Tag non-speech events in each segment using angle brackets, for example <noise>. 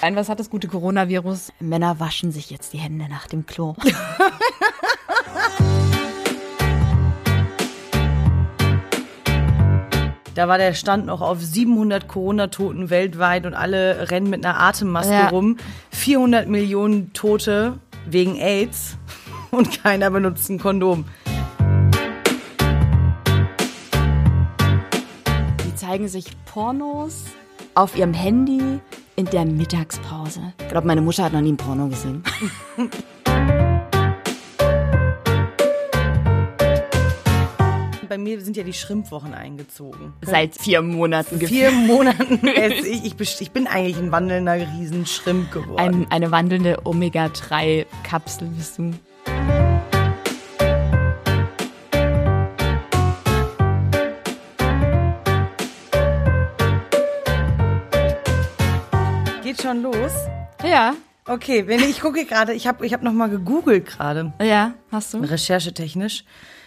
Ein, was hat das gute Coronavirus? Männer waschen sich jetzt die Hände nach dem Klo. <laughs> Da war der Stand noch auf 700 Corona-Toten weltweit und alle rennen mit einer Atemmaske Ja. rum. 400 Millionen Tote wegen AIDS <laughs> und keiner benutzt ein Kondom. Die zeigen sich Pornos auf ihrem Handy in der Mittagspause. Ich glaube, meine Mutter hat noch nie ein Porno gesehen. <laughs> Bei mir sind ja die Schrimpwochen eingezogen. Seit vier Monaten. Vier <laughs> Monaten. <laughs> Es- ich, ich, ich bin eigentlich ein wandelnder Riesenschrimp geworden. Ein, eine wandelnde Omega-3-Kapsel bist du. Schon los? Ja, Okay, wenn ich, gucke gerade, ich habe ich hab noch mal gegoogelt gerade. ja, hast du? recherchetechnisch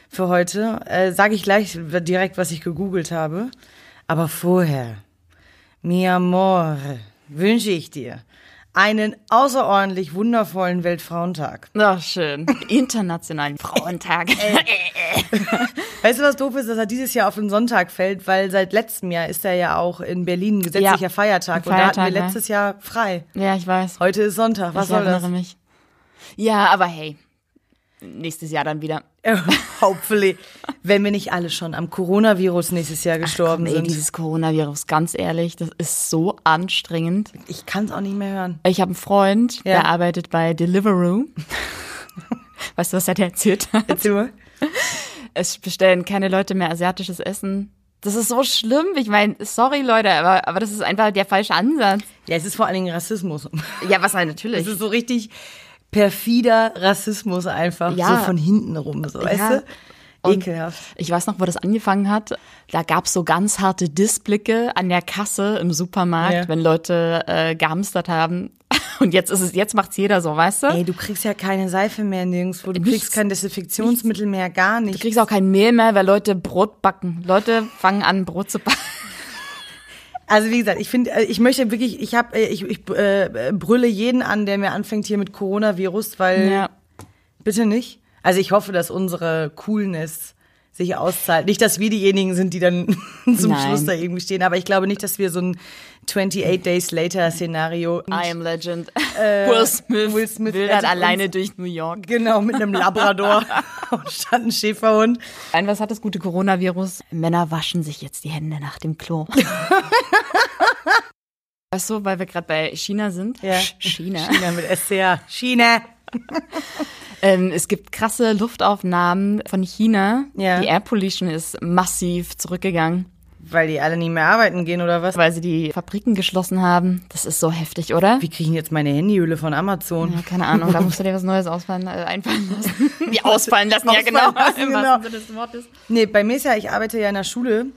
für heute. Äh, Sage ich gleich direkt, was ich gegoogelt habe. Aber vorher, mi amore, wünsche ich dir einen außerordentlich wundervollen Weltfrauentag. Ach, schön. Internationalen Frauentag. <laughs> Weißt du, was doof ist, dass er dieses Jahr auf den Sonntag fällt, weil seit letztem Jahr ist er ja auch in Berlin gesetzlicher Ja, Feiertag. ein Und da hatten Feiertag, wir ja. letztes Jahr frei. ja, ich weiß. Heute ist Sonntag. Was ich soll das? mich. Ja, aber hey, nächstes Jahr dann wieder. <laughs> Hopefully. Wenn wir nicht alle schon am Coronavirus nächstes Jahr gestorben Ey, sind. dieses Coronavirus, ganz ehrlich, das ist so anstrengend. Ich kann es auch nicht mehr hören. Ich habe einen Freund, Ja. der arbeitet bei Deliveroo. <laughs> weißt du, was er dir erzählt hat? Erzähl mal. Es bestellen keine Leute mehr asiatisches Essen. Das ist so schlimm. Ich meine, sorry Leute, aber, aber das ist einfach der falsche Ansatz. Ja, es ist vor allen Dingen Rassismus. Ja, was halt natürlich. Es ist so richtig perfider Rassismus einfach, Ja. so von hinten rum, so, weißt Ja. du? Und Ekelhaft. Ich weiß noch, wo das angefangen hat. Da gab's so ganz harte Dissblicke an der Kasse im Supermarkt, Ja. wenn Leute äh, gehamstert haben. <laughs> Und jetzt ist es, jetzt macht's jeder so, weißt du? Ey, du kriegst ja keine Seife mehr nirgendwo, du Nichts. kriegst kein Desinfektionsmittel mehr, gar Du nicht. kriegst auch kein Mehl mehr, weil Leute Brot backen. Leute fangen an, Brot zu backen. Also wie gesagt, ich finde, äh, ich möchte wirklich, ich habe, ich, ich äh, brülle jeden an, der mir anfängt hier mit Coronavirus, weil Ja. bitte nicht. Also ich hoffe, dass unsere Coolness sich auszahlt. Nicht, dass wir diejenigen sind, die dann <laughs> zum Nein. Schluss da irgendwie stehen, aber ich glaube nicht, dass wir so ein 28 Days Later Szenario I am Legend. Will Smith, Will Smith wildert rettet alleine durch New York. Genau, mit einem Labrador <laughs> statt ein Schäferhund. Ein, was hat das gute Coronavirus? Männer waschen sich jetzt die Hände nach dem Klo. <laughs> weißt du, weil wir gerade bei China sind? Ja. China. China mit SCH. China. <laughs> Ähm, es gibt krasse Luftaufnahmen von China. Ja. Die Air Pollution ist massiv zurückgegangen, Weil die alle nicht mehr arbeiten gehen oder was? weil sie die Fabriken geschlossen haben. Das ist so heftig, oder? Wie kriege ich denn jetzt meine Handyhülle von Amazon? Ja, keine Ahnung, da <laughs> musst du dir was Neues ausfallen, äh, einfallen lassen. <laughs> Wie ausfallen lassen, ja genau. lassen, Im genau. wahrsten Sinne des Wortes. Nee, bei mir ist ja, ich arbeite ja in der Schule.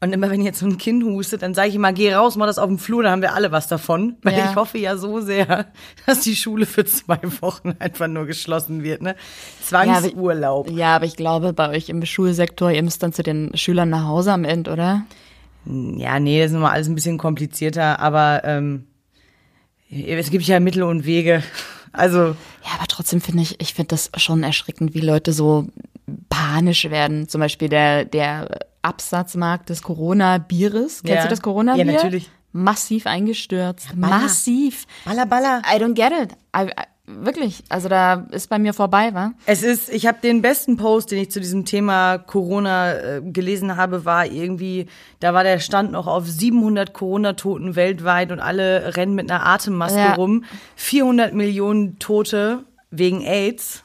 Und immer wenn jetzt so ein Kind hustet, dann sage ich immer, geh raus, mach das auf dem Flur, dann haben wir alle was davon. Weil Ja. ich hoffe ja so sehr, <laughs> dass die Schule für zwei Wochen einfach nur geschlossen wird. Ne? Zwangsurlaub. Ja, aber ich glaube, bei euch im Schulsektor, ihr müsst dann zu den Schülern nach Hause am Ende, oder? Ja, nee, das ist nochmal alles ein bisschen komplizierter, aber ähm, es gibt ja Mittel und Wege. <laughs> Also, Ja, aber trotzdem finde ich, ich finde das schon erschreckend, wie Leute so panisch werden. Zum Beispiel der, der Absatzmarkt des Corona-Bieres. Kennst Ja. du das Corona-Bier? Ja, natürlich. Massiv eingestürzt. Baller. Massiv. baller, baller. I don't get it. I, I, wirklich. Also da ist bei mir vorbei, wa? Es ist, ich habe den besten Post, den ich zu diesem Thema Corona äh, gelesen habe, war irgendwie, da war der Stand noch auf 700 Corona-Toten weltweit und alle rennen mit einer Atemmaske Ja. rum. 400 Millionen Tote wegen AIDS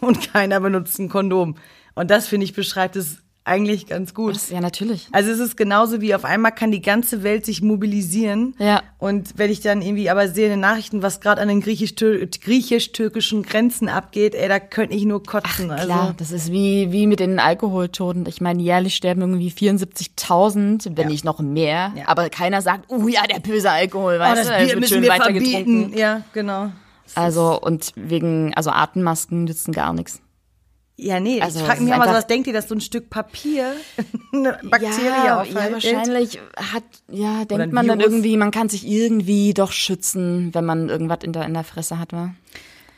<laughs> und keiner benutzt ein Kondom. Und das, finde ich, beschreibt es eigentlich ganz gut. Das, ja, natürlich. Also es ist genauso wie auf einmal kann die ganze Welt sich mobilisieren. Ja. Und wenn ich dann irgendwie aber sehe in den Nachrichten, was gerade an den griechisch-tür- griechisch-türkischen Grenzen abgeht, ey, da könnte ich nur kotzen. Klar, also, das ist wie, wie mit den Alkoholtoten. Ich meine, jährlich sterben irgendwie 74.000, wenn nicht noch mehr. Ja. Aber keiner sagt, oh ja, der böse Alkohol, oh, weißt das du, es Bier wird müssen schön wir verbieten. Ja, genau. Also, und wegen, also Atemmasken nützen gar nichts. Ja, nee, Also, ich frage mich immer so, was denkt ihr, dass so ein Stück Papier <laughs> eine Bakterie ja, ja, aufhält? wahrscheinlich hat, ja, denkt man dann Virus. irgendwie, man kann sich irgendwie doch schützen, wenn man irgendwas in der, in der Fresse hat, wa?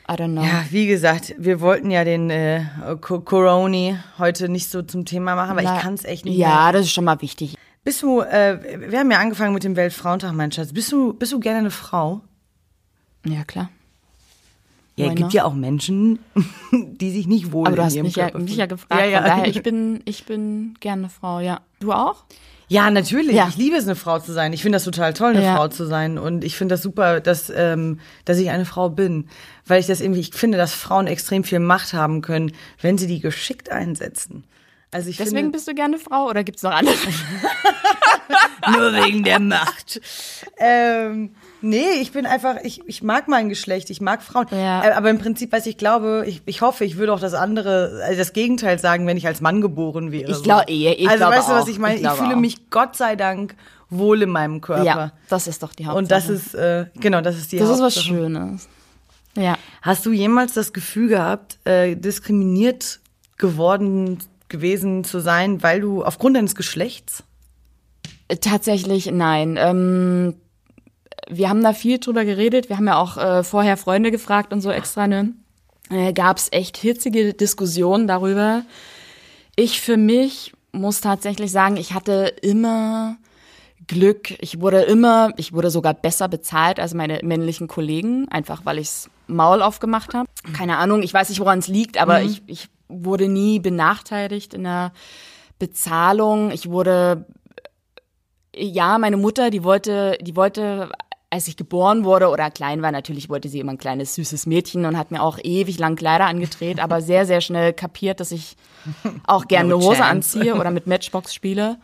I don't know. Ja, wie gesagt, wir wollten ja den äh, Co- Coroni heute nicht so zum Thema machen, aber Na, ich kann es echt nicht mehr. Ja, das ist schon mal wichtig. Bist du, äh, wir haben ja angefangen mit dem Weltfrauentag, mein Schatz. Bist du, bist du gerne eine Frau? Ja, klar. Ja, es gibt ja auch Menschen, <laughs> die sich nicht wohl Aber du in hast ihrem mich ja, mich ja gefragt, Ja, ja. von daher, ich <laughs> bin, ich bin gerne eine Frau, ja. Du auch? Ja, natürlich. Ja. Ich liebe es, eine Frau zu sein. Ich finde das total toll, eine Ja. Frau zu sein. Und ich finde das super, dass, ähm, dass ich eine Frau bin. Weil ich das irgendwie, ich finde, dass Frauen extrem viel Macht haben können, wenn sie die geschickt einsetzen. Also ich Deswegen finde, bist du gerne Frau oder gibt's noch andere? <laughs> nur wegen der Macht. ähm, nee, ich bin einfach, ich, ich mag mein Geschlecht, ich mag Frauen. Ja. Äh, Aber im Prinzip, was ich glaube, ich, ich hoffe, ich würde auch das andere, also das Gegenteil sagen, wenn ich als Mann geboren wäre. Ich so. glaub- eh, ich Also glaube weißt du, was auch. ich meine? Ich Ich, glaube fühle auch. mich Gott sei Dank wohl in meinem Körper. Ja, das ist doch die Hauptsache. Und das ist, äh, genau, das ist die das ist was Hauptsache. Schönes. Ja. Hast du jemals das Gefühl gehabt, äh, diskriminiert geworden gewesen zu sein, weil du aufgrund deines Geschlechts? Tatsächlich nein. Ähm, wir haben da viel drüber geredet. Wir haben ja auch äh, vorher Freunde gefragt und so extra, ne? Äh, Gab es echt hitzige Diskussionen darüber. Ich für mich muss tatsächlich sagen, ich hatte immer Glück. Ich wurde immer, ich wurde sogar besser bezahlt als meine männlichen Kollegen, einfach weil ichs Maul aufgemacht habe. Keine Ahnung, ich weiß nicht, woran es liegt, aber ich, ich wurde nie benachteiligt in der Bezahlung. Ich wurde ja, meine Mutter, die wollte, die wollte, als ich geboren wurde oder klein war, natürlich wollte sie immer ein kleines süßes Mädchen und hat mir auch ewig lang Kleider angedreht, aber sehr, sehr schnell kapiert, dass ich auch gerne No eine Hose chance. anziehe oder mit Matchbox spiele.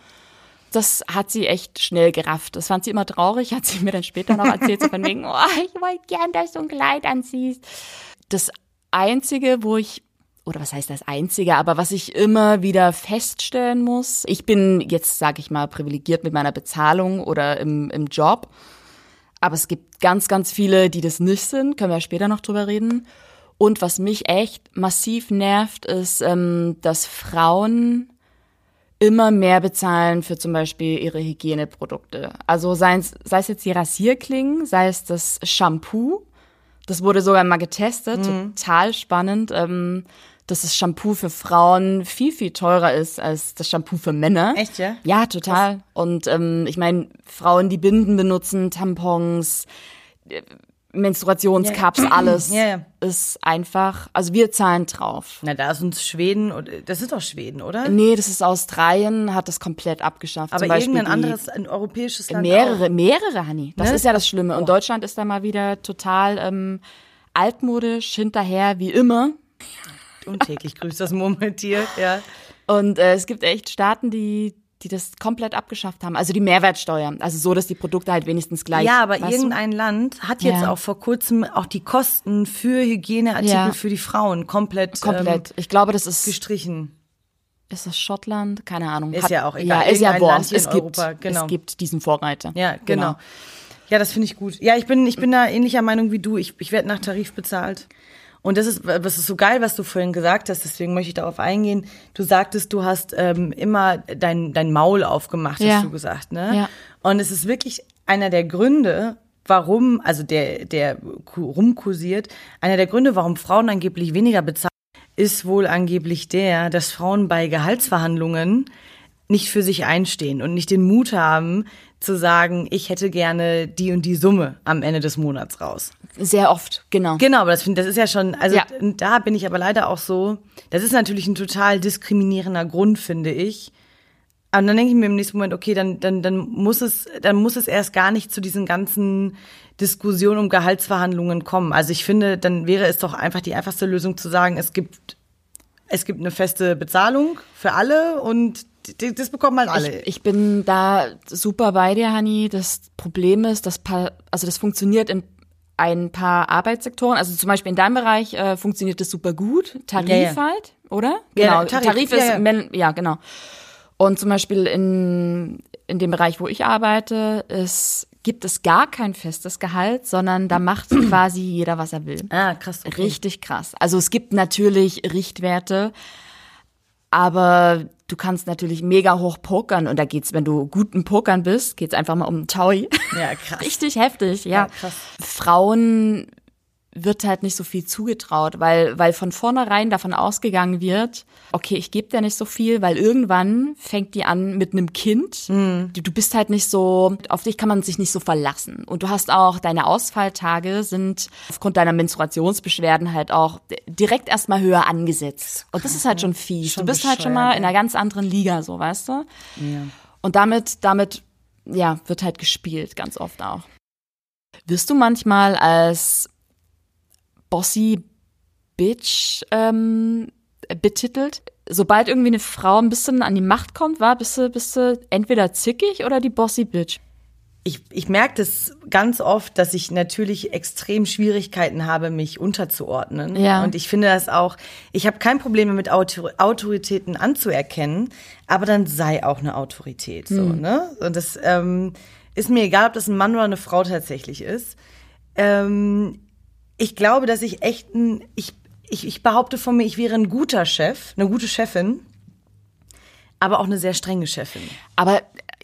Das hat sie echt schnell gerafft. Das fand sie immer traurig, hat sie mir dann später noch erzählt, so von wegen, oh, ich wollte gern, dass du ein Kleid anziehst. Das Einzige, wo ich oder was heißt das Einzige, aber was ich immer wieder feststellen muss, ich bin jetzt, sage ich mal, privilegiert mit meiner Bezahlung oder im, im Job, aber es gibt ganz, ganz viele, die das nicht sind, können wir später noch drüber reden. Und was mich echt massiv nervt, ist, ähm, dass Frauen immer mehr bezahlen für zum Beispiel ihre Hygieneprodukte. Also sei es, sei es jetzt die Rasierklingen, sei es das Shampoo. Das wurde sogar mal getestet, total spannend, ähm, dass das Shampoo für Frauen viel, viel teurer ist als das Shampoo für Männer. Echt, ja? Ja, total. Und ähm, ich meine, Frauen, die Binden benutzen, Tampons, äh, Menstruationscups, alles Ja, ja. ist einfach, also wir zahlen drauf. Na, da ist uns Schweden, das ist doch Schweden, oder? Nee, das ist Australien, hat das komplett abgeschafft. Aber Zum irgendein die- anderes, ein europäisches Land Mehrere, auch. mehrere, Hanni. Das Ne? ist ja das Schlimme. Und Deutschland ist da mal wieder total ähm, altmodisch, hinterher, wie immer. Und täglich grüßt das Murmeltier, ja. Und äh, es gibt echt Staaten, die, die das komplett abgeschafft haben. Also die Mehrwertsteuer. Also so, dass die Produkte halt wenigstens gleich. Ja, aber weißt du? irgendein Land hat jetzt Ja. auch vor kurzem auch die Kosten für Hygieneartikel Ja. für die Frauen komplett, Komplett. ich glaube, das Ähm, ist, gestrichen. ist das Schottland? Keine Ahnung. Ist ja auch egal. Ja, ist ja Irgendein Land Es in gibt, Europa, genau. es gibt diesen Vorreiter. Ja, genau. Ja, das finde ich gut. Ja, ich bin, ich bin da ähnlicher Meinung wie du. Ich, ich werde nach Tarif bezahlt. Und das ist, was ist so geil, was du vorhin gesagt hast, deswegen möchte ich darauf eingehen. Du sagtest, du hast ähm, immer dein, dein Maul aufgemacht, Ja. hast du gesagt, ne? Ja. Und es ist wirklich einer der Gründe, warum, also der, der ku- rumkursiert, einer der Gründe, warum Frauen angeblich weniger bezahlen, ist wohl angeblich der, dass Frauen bei Gehaltsverhandlungen nicht für sich einstehen und nicht den Mut haben zu sagen, ich hätte gerne die und die Summe am Ende des Monats raus. Sehr oft, genau. Genau, aber das, das ist ja schon, also Ja. da bin ich aber leider auch so, das ist natürlich ein total diskriminierender Grund, finde ich. Aber dann denke ich mir im nächsten Moment, okay, dann, dann, dann muss es, dann muss es erst gar nicht zu diesen ganzen Diskussionen um Gehaltsverhandlungen kommen. Also ich finde, dann wäre es doch einfach die einfachste Lösung zu sagen, es gibt, es gibt eine feste Bezahlung für alle und das bekommen halt alle. Ich, ich bin da super bei dir, Hani. Das Problem ist, dass pa also das funktioniert in ein paar Arbeitssektoren. Also zum Beispiel in deinem Bereich äh, funktioniert das super gut. Tarif Ja, ja. halt, oder? Ja, Genau. Tarif, Tarif, ist, ja genau. Und zum Beispiel in, in dem Bereich, wo ich arbeite, ist gibt es gar kein festes Gehalt, sondern da macht <clears throat> quasi jeder, was er will. Ah, krass. Okay. Richtig krass. Also es gibt natürlich Richtwerte, aber du kannst natürlich mega hoch pokern und da geht's, wenn du guten Pokern bist, geht's einfach mal um Taui. Ja, krass. <laughs> Richtig heftig, ja. Ja, krass. Frauen wird halt nicht so viel zugetraut, weil, weil von vornherein davon ausgegangen wird, okay, ich gebe dir nicht so viel, weil irgendwann fängt die an mit einem Kind. Du, du bist halt nicht so, auf dich kann man sich nicht so verlassen. Und du hast auch, deine Ausfalltage sind aufgrund deiner Menstruationsbeschwerden halt auch direkt erstmal höher angesetzt. Und das ist halt schon fies. Schon du bist halt schon mal in einer ganz anderen Liga, so, weißt du? Ja. Und damit, damit, ja, wird halt gespielt, ganz oft auch. Wirst du manchmal als Bossy Bitch ähm, betitelt? Sobald irgendwie eine Frau ein bisschen an die Macht kommt, war, bist du, bist du entweder zickig oder die Bossy Bitch? Ich, ich merke das ganz oft, dass ich natürlich extrem Schwierigkeiten habe, mich unterzuordnen. Ja. Und ich finde das auch, ich habe kein Problem mit Autor Autoritäten anzuerkennen, aber dann sei auch eine Autorität. So, ne? Und das ähm, ist mir egal, ob das ein Mann oder eine Frau tatsächlich ist. Ähm, ich glaube, dass ich echt ein, ich, ich, ich behaupte von mir, ich wäre ein guter Chef, eine gute Chefin, aber auch eine sehr strenge Chefin. Aber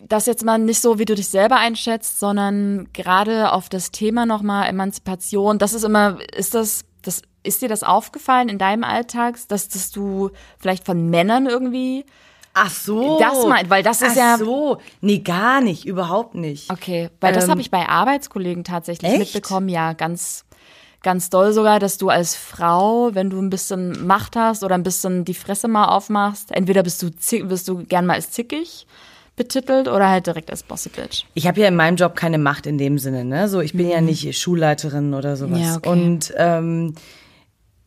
das jetzt mal nicht so, wie du dich selber einschätzt, sondern gerade auf das Thema nochmal Emanzipation. Das ist immer, ist das, das, ist dir das aufgefallen in deinem Alltag, dass, dass du vielleicht von Männern irgendwie, Ach so. Das meint- weil das ist Ach ja- so. Nee, gar nicht, überhaupt nicht. okay, weil das Ähm, habe ich bei Arbeitskollegen tatsächlich echt? mitbekommen, ja, ganz, ganz doll sogar, dass du als Frau, wenn du ein bisschen Macht hast oder ein bisschen die Fresse mal aufmachst, entweder bist du, bist du gern mal als zickig betitelt oder halt direkt als Bossy Bitch. Ich habe ja in meinem Job keine Macht in dem Sinne, ne? So, ich bin ja nicht Schulleiterin oder sowas. Mhm. Ja, okay. Und ähm,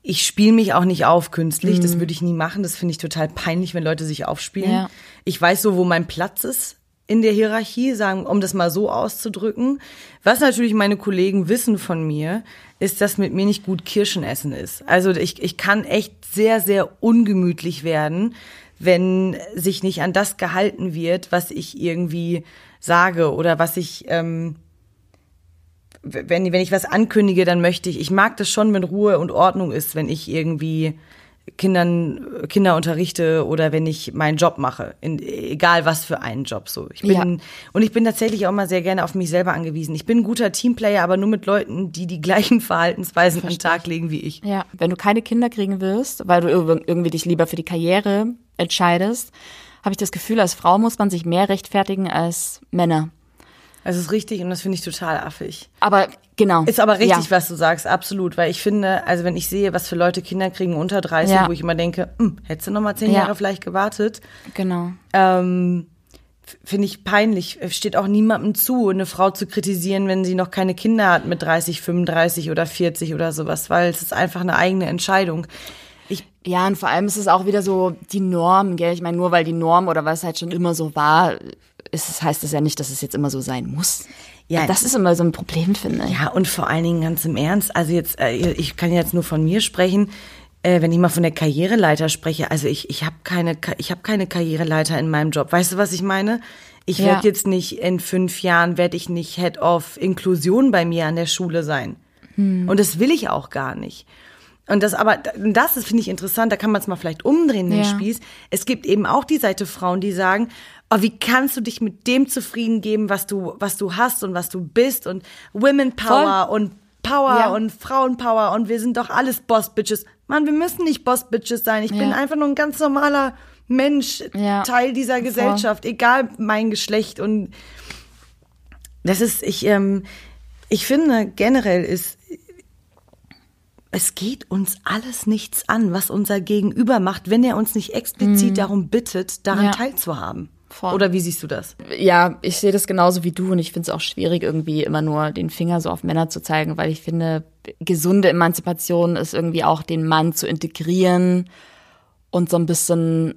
ich spiele mich auch nicht auf künstlich. Mhm. Das würde ich nie machen. Das finde ich total peinlich, wenn Leute sich aufspielen. Ja. Ich weiß so, wo mein Platz ist in der Hierarchie, sagen, um das mal so auszudrücken. Was natürlich meine Kollegen wissen von mir, ist, dass mit mir nicht gut Kirschen essen ist. Also ich, ich kann echt sehr, sehr ungemütlich werden, wenn sich nicht an das gehalten wird, was ich irgendwie sage oder was ich, ähm, wenn, wenn ich was ankündige, dann möchte ich, ich mag das schon, wenn Ruhe und Ordnung ist, wenn ich irgendwie Kindern, Kinder unterrichte oder wenn ich meinen Job mache, in, egal was für einen Job so. Ich bin, Ja. und ich bin tatsächlich auch mal sehr gerne auf mich selber angewiesen. Ich bin ein guter Teamplayer, aber nur mit Leuten, die die gleichen <laughs> Verhaltensweisen an den Tag legen wie ich. Ja, wenn du keine Kinder kriegen willst, weil du irg- irgendwie dich lieber für die Karriere entscheidest, habe ich das Gefühl, als Frau muss man sich mehr rechtfertigen als Männer. Das ist richtig und das finde ich total affig. Aber genau. Ist aber richtig, ja. was du sagst, absolut. Weil ich finde, also wenn ich sehe, was für Leute Kinder kriegen unter 30, Ja. wo ich immer denke, hm, hättest du noch mal zehn Ja. Jahre vielleicht gewartet, Genau. ähm, finde ich peinlich. Es steht auch niemandem zu, eine Frau zu kritisieren, wenn sie noch keine Kinder hat mit 30, 35 oder 40 oder sowas, weil es ist einfach eine eigene Entscheidung. Ja, und vor allem ist es auch wieder so die Norm, gell? Ich meine, nur weil die Norm oder es halt schon immer so war, ist heißt es ja nicht, dass es jetzt immer so sein muss. Ja. Das ist immer so ein Problem, finde ich. ja, und vor allen Dingen ganz im Ernst, also jetzt, äh, ich kann jetzt nur von mir sprechen, äh, wenn ich mal von der Karriereleiter spreche, also ich, ich habe keine, ich habe keine Karriereleiter in meinem Job. Weißt du, was ich meine? Ich Ja. werde jetzt nicht in fünf Jahren werde ich nicht Head of Inklusion bei mir an der Schule sein. Und das will ich auch gar nicht. Und das aber, das ist, finde ich interessant, da kann man es mal vielleicht umdrehen, den Ja. Spieß. Es gibt eben auch die Seite Frauen, die sagen, oh, wie kannst du dich mit dem zufrieden geben, was du, was du hast und was du bist und Women Power und Power Ja. und Frauenpower und wir sind doch alles Boss Bitches. Mann, wir müssen nicht Boss Bitches sein. Ich bin Ja. einfach nur ein ganz normaler Mensch, Ja. Teil dieser Gesellschaft, egal mein Geschlecht und das ist, ich, ähm, ich finde generell ist, es geht uns alles nichts an, was unser Gegenüber macht, wenn er uns nicht explizit darum bittet, daran Mhm. Ja. teilzuhaben. Voll. Oder wie siehst du das? Ja, ich sehe das genauso wie du und ich finde es auch schwierig, irgendwie immer nur den Finger so auf Männer zu zeigen, weil ich finde, gesunde Emanzipation ist irgendwie auch den Mann zu integrieren und so ein bisschen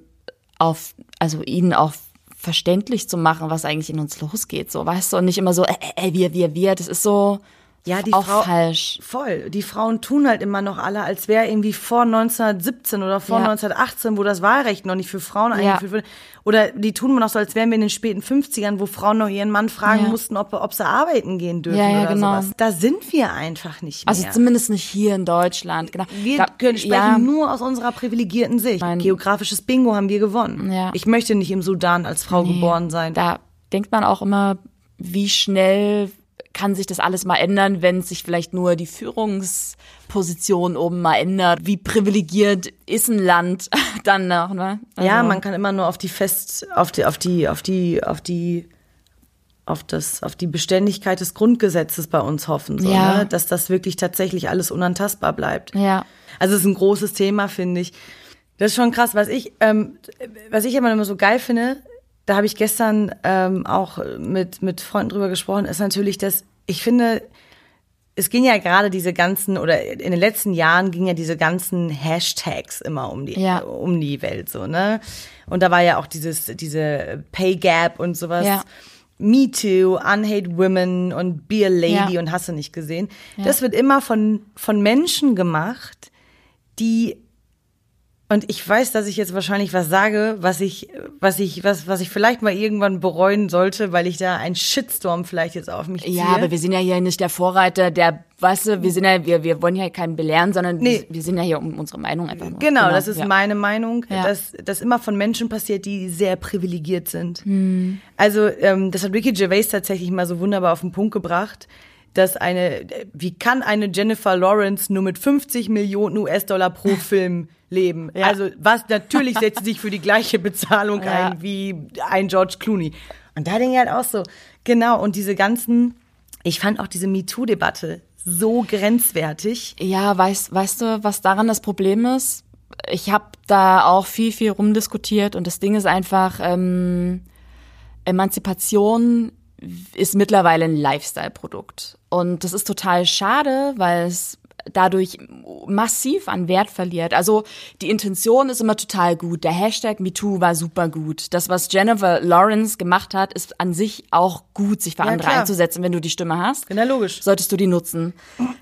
auf, also ihnen auch verständlich zu machen, was eigentlich in uns losgeht, so, weißt du, und nicht immer so, äh, äh, wir, wir, wir, das ist so, Ja, die auch Frau, falsch. Voll. Die Frauen tun halt immer noch alle, als wäre irgendwie vor 1917 oder vor Ja. 1918, wo das Wahlrecht noch nicht für Frauen Ja. eingeführt wurde. Oder die tun noch so, als wären wir in den späten 50ern, wo Frauen noch ihren Mann fragen Ja. mussten, ob, ob sie arbeiten gehen dürfen Ja, ja, oder genau. sowas. Da sind wir einfach nicht mehr. Also zumindest nicht hier in Deutschland. Genau. wir Da- können sprechen ja, nur aus unserer privilegierten Sicht. Mein- Geografisches Bingo haben wir gewonnen. Ja. Ich möchte nicht im Sudan als Frau geboren sein. Da denkt man auch immer, wie schnell kann sich das alles mal ändern, wenn sich vielleicht nur die Führungsposition oben mal ändert. Wie privilegiert ist ein Land <laughs> dann noch, ne? Also, Ja, man kann immer nur auf die fest, auf die, auf die, auf die, auf die, auf das, auf die Beständigkeit des Grundgesetzes bei uns hoffen, so, Ja. ne? dass das wirklich tatsächlich alles unantastbar bleibt. Ja. Also es ist ein großes Thema, finde ich. Das ist schon krass. Was ich, ähm, was ich immer immer so geil finde, da habe ich gestern ähm, auch mit, mit Freunden drüber gesprochen, ist natürlich, dass ich finde, es ging ja gerade diese ganzen, oder in den letzten Jahren gingen ja diese ganzen Hashtags immer um die, Ja. um die Welt, so, ne? Und da war ja auch dieses, diese Pay Gap und sowas. Ja. Me Too, Unhate Women und Be a Lady Ja. und hast du nicht gesehen. Das wird immer von, von Menschen gemacht, die und ich weiß, dass ich jetzt wahrscheinlich was sage, was ich, was ich, was, was ich vielleicht mal irgendwann bereuen sollte, weil ich da einen Shitstorm vielleicht jetzt auf mich ziehe. Ja, aber wir sind ja hier nicht der Vorreiter, der, weißt du, wir sind ja, wir, wir wollen ja keinen belehren, sondern Nee. wir, wir sind ja hier um unsere Meinung einfach nur. Genau, das ist ja. meine Meinung, Ja. dass das immer von Menschen passiert, die sehr privilegiert sind. Hm. Also ähm, das hat Ricky Gervais tatsächlich mal so wunderbar auf den Punkt gebracht, dass eine, wie kann eine Jennifer Lawrence nur mit 50 Millionen US-Dollar pro <laughs> Film leben? Ja. Also was natürlich setzt sie sich für die gleiche Bezahlung Ja. ein wie ein George Clooney. Und da denke ich halt auch so, genau, und diese ganzen, ich fand auch diese MeToo-Debatte so grenzwertig. Ja, weißt, weißt du, was daran das Problem ist? Ich habe da auch viel, viel rumdiskutiert und das Ding ist einfach, ähm, Emanzipation ist mittlerweile ein Lifestyle-Produkt. Und das ist total schade, weil es dadurch massiv an Wert verliert. Also die Intention ist immer total gut. Der Hashtag MeToo war super gut. Das, was Jennifer Lawrence gemacht hat, ist an sich auch gut, sich für Ja, andere klar. einzusetzen, wenn du die Stimme hast Na logisch. solltest du die nutzen.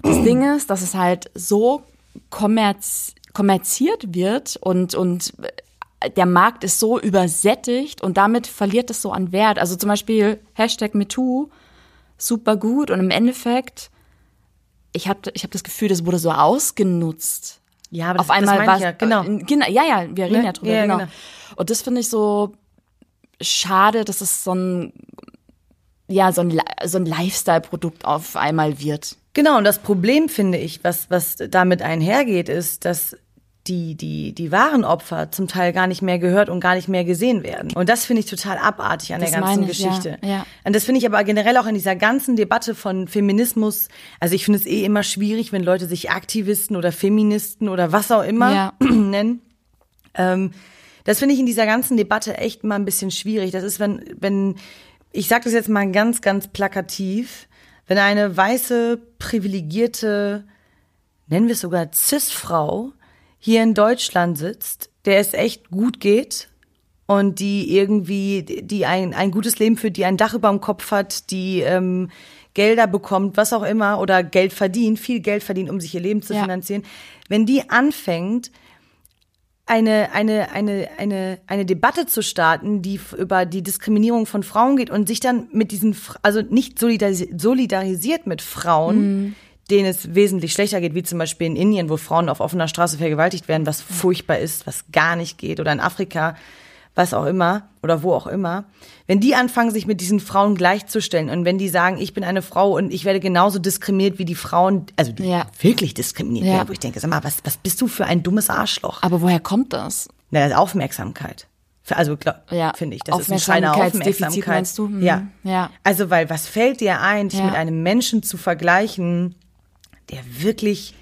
Das <clears throat> Ding ist, dass es halt so kommerz kommerziert wird und, und der Markt ist so übersättigt und damit verliert es so an Wert. Also zum Beispiel Hashtag MeToo, super gut und im Endeffekt, ich habe ich hab das Gefühl, das wurde so ausgenutzt. Ja, aber das, Auf einmal war ja, genau. genau, ja, ja, wir reden Ne? ja drüber, Ja, genau. genau. Und das finde ich so schade, dass es so ein ja, so ein, so ein Lifestyle-Produkt auf einmal wird. Genau, und das Problem finde ich, was, was damit einhergeht, ist, dass die, die, die wahren Opfer zum Teil gar nicht mehr gehört und gar nicht mehr gesehen werden. Und das finde ich total abartig an Das der ganzen ich, ja, Geschichte. ja. Und das finde ich aber generell auch in dieser ganzen Debatte von Feminismus. Also ich finde es eh immer schwierig, wenn Leute sich Aktivisten oder Feministen oder was auch immer Ja. <clears throat> nennen. Ähm, das finde ich in dieser ganzen Debatte echt mal ein bisschen schwierig. Das ist, wenn, wenn, ich sage das jetzt mal ganz, ganz plakativ, wenn eine weiße, privilegierte, nennen wir es sogar Cis-Frau, hier in Deutschland sitzt, der es echt gut geht und die irgendwie, die ein, ein gutes Leben führt, die ein Dach über dem Kopf hat, die ähm, Gelder bekommt, was auch immer, oder Geld verdient, viel Geld verdient, um sich ihr Leben zu Ja. finanzieren. Wenn die anfängt, eine, eine, eine, eine, eine Debatte zu starten, die über die Diskriminierung von Frauen geht und sich dann mit diesen, also nicht solidarisi solidarisiert mit Frauen, denen es wesentlich schlechter geht, wie zum Beispiel in Indien, wo Frauen auf offener Straße vergewaltigt werden, was furchtbar ist, was gar nicht geht, oder in Afrika, was auch immer, oder wo auch immer. Wenn die anfangen, sich mit diesen Frauen gleichzustellen und wenn die sagen, ich bin eine Frau und ich werde genauso diskriminiert wie die Frauen, also die Ja. wirklich diskriminiert Ja. werden, wo ich denke, sag mal, was, was bist du für ein dummes Arschloch? Aber woher kommt das? Na, das ist Aufmerksamkeit. Also Ja, finde ich, das ist reine Aufmerksamkeitsdefizit Aufmerksamkeit. meinst du? Mhm. Ja. Ja. Also, weil was fällt dir ein, dich Ja. mit einem Menschen zu vergleichen, der wirklich,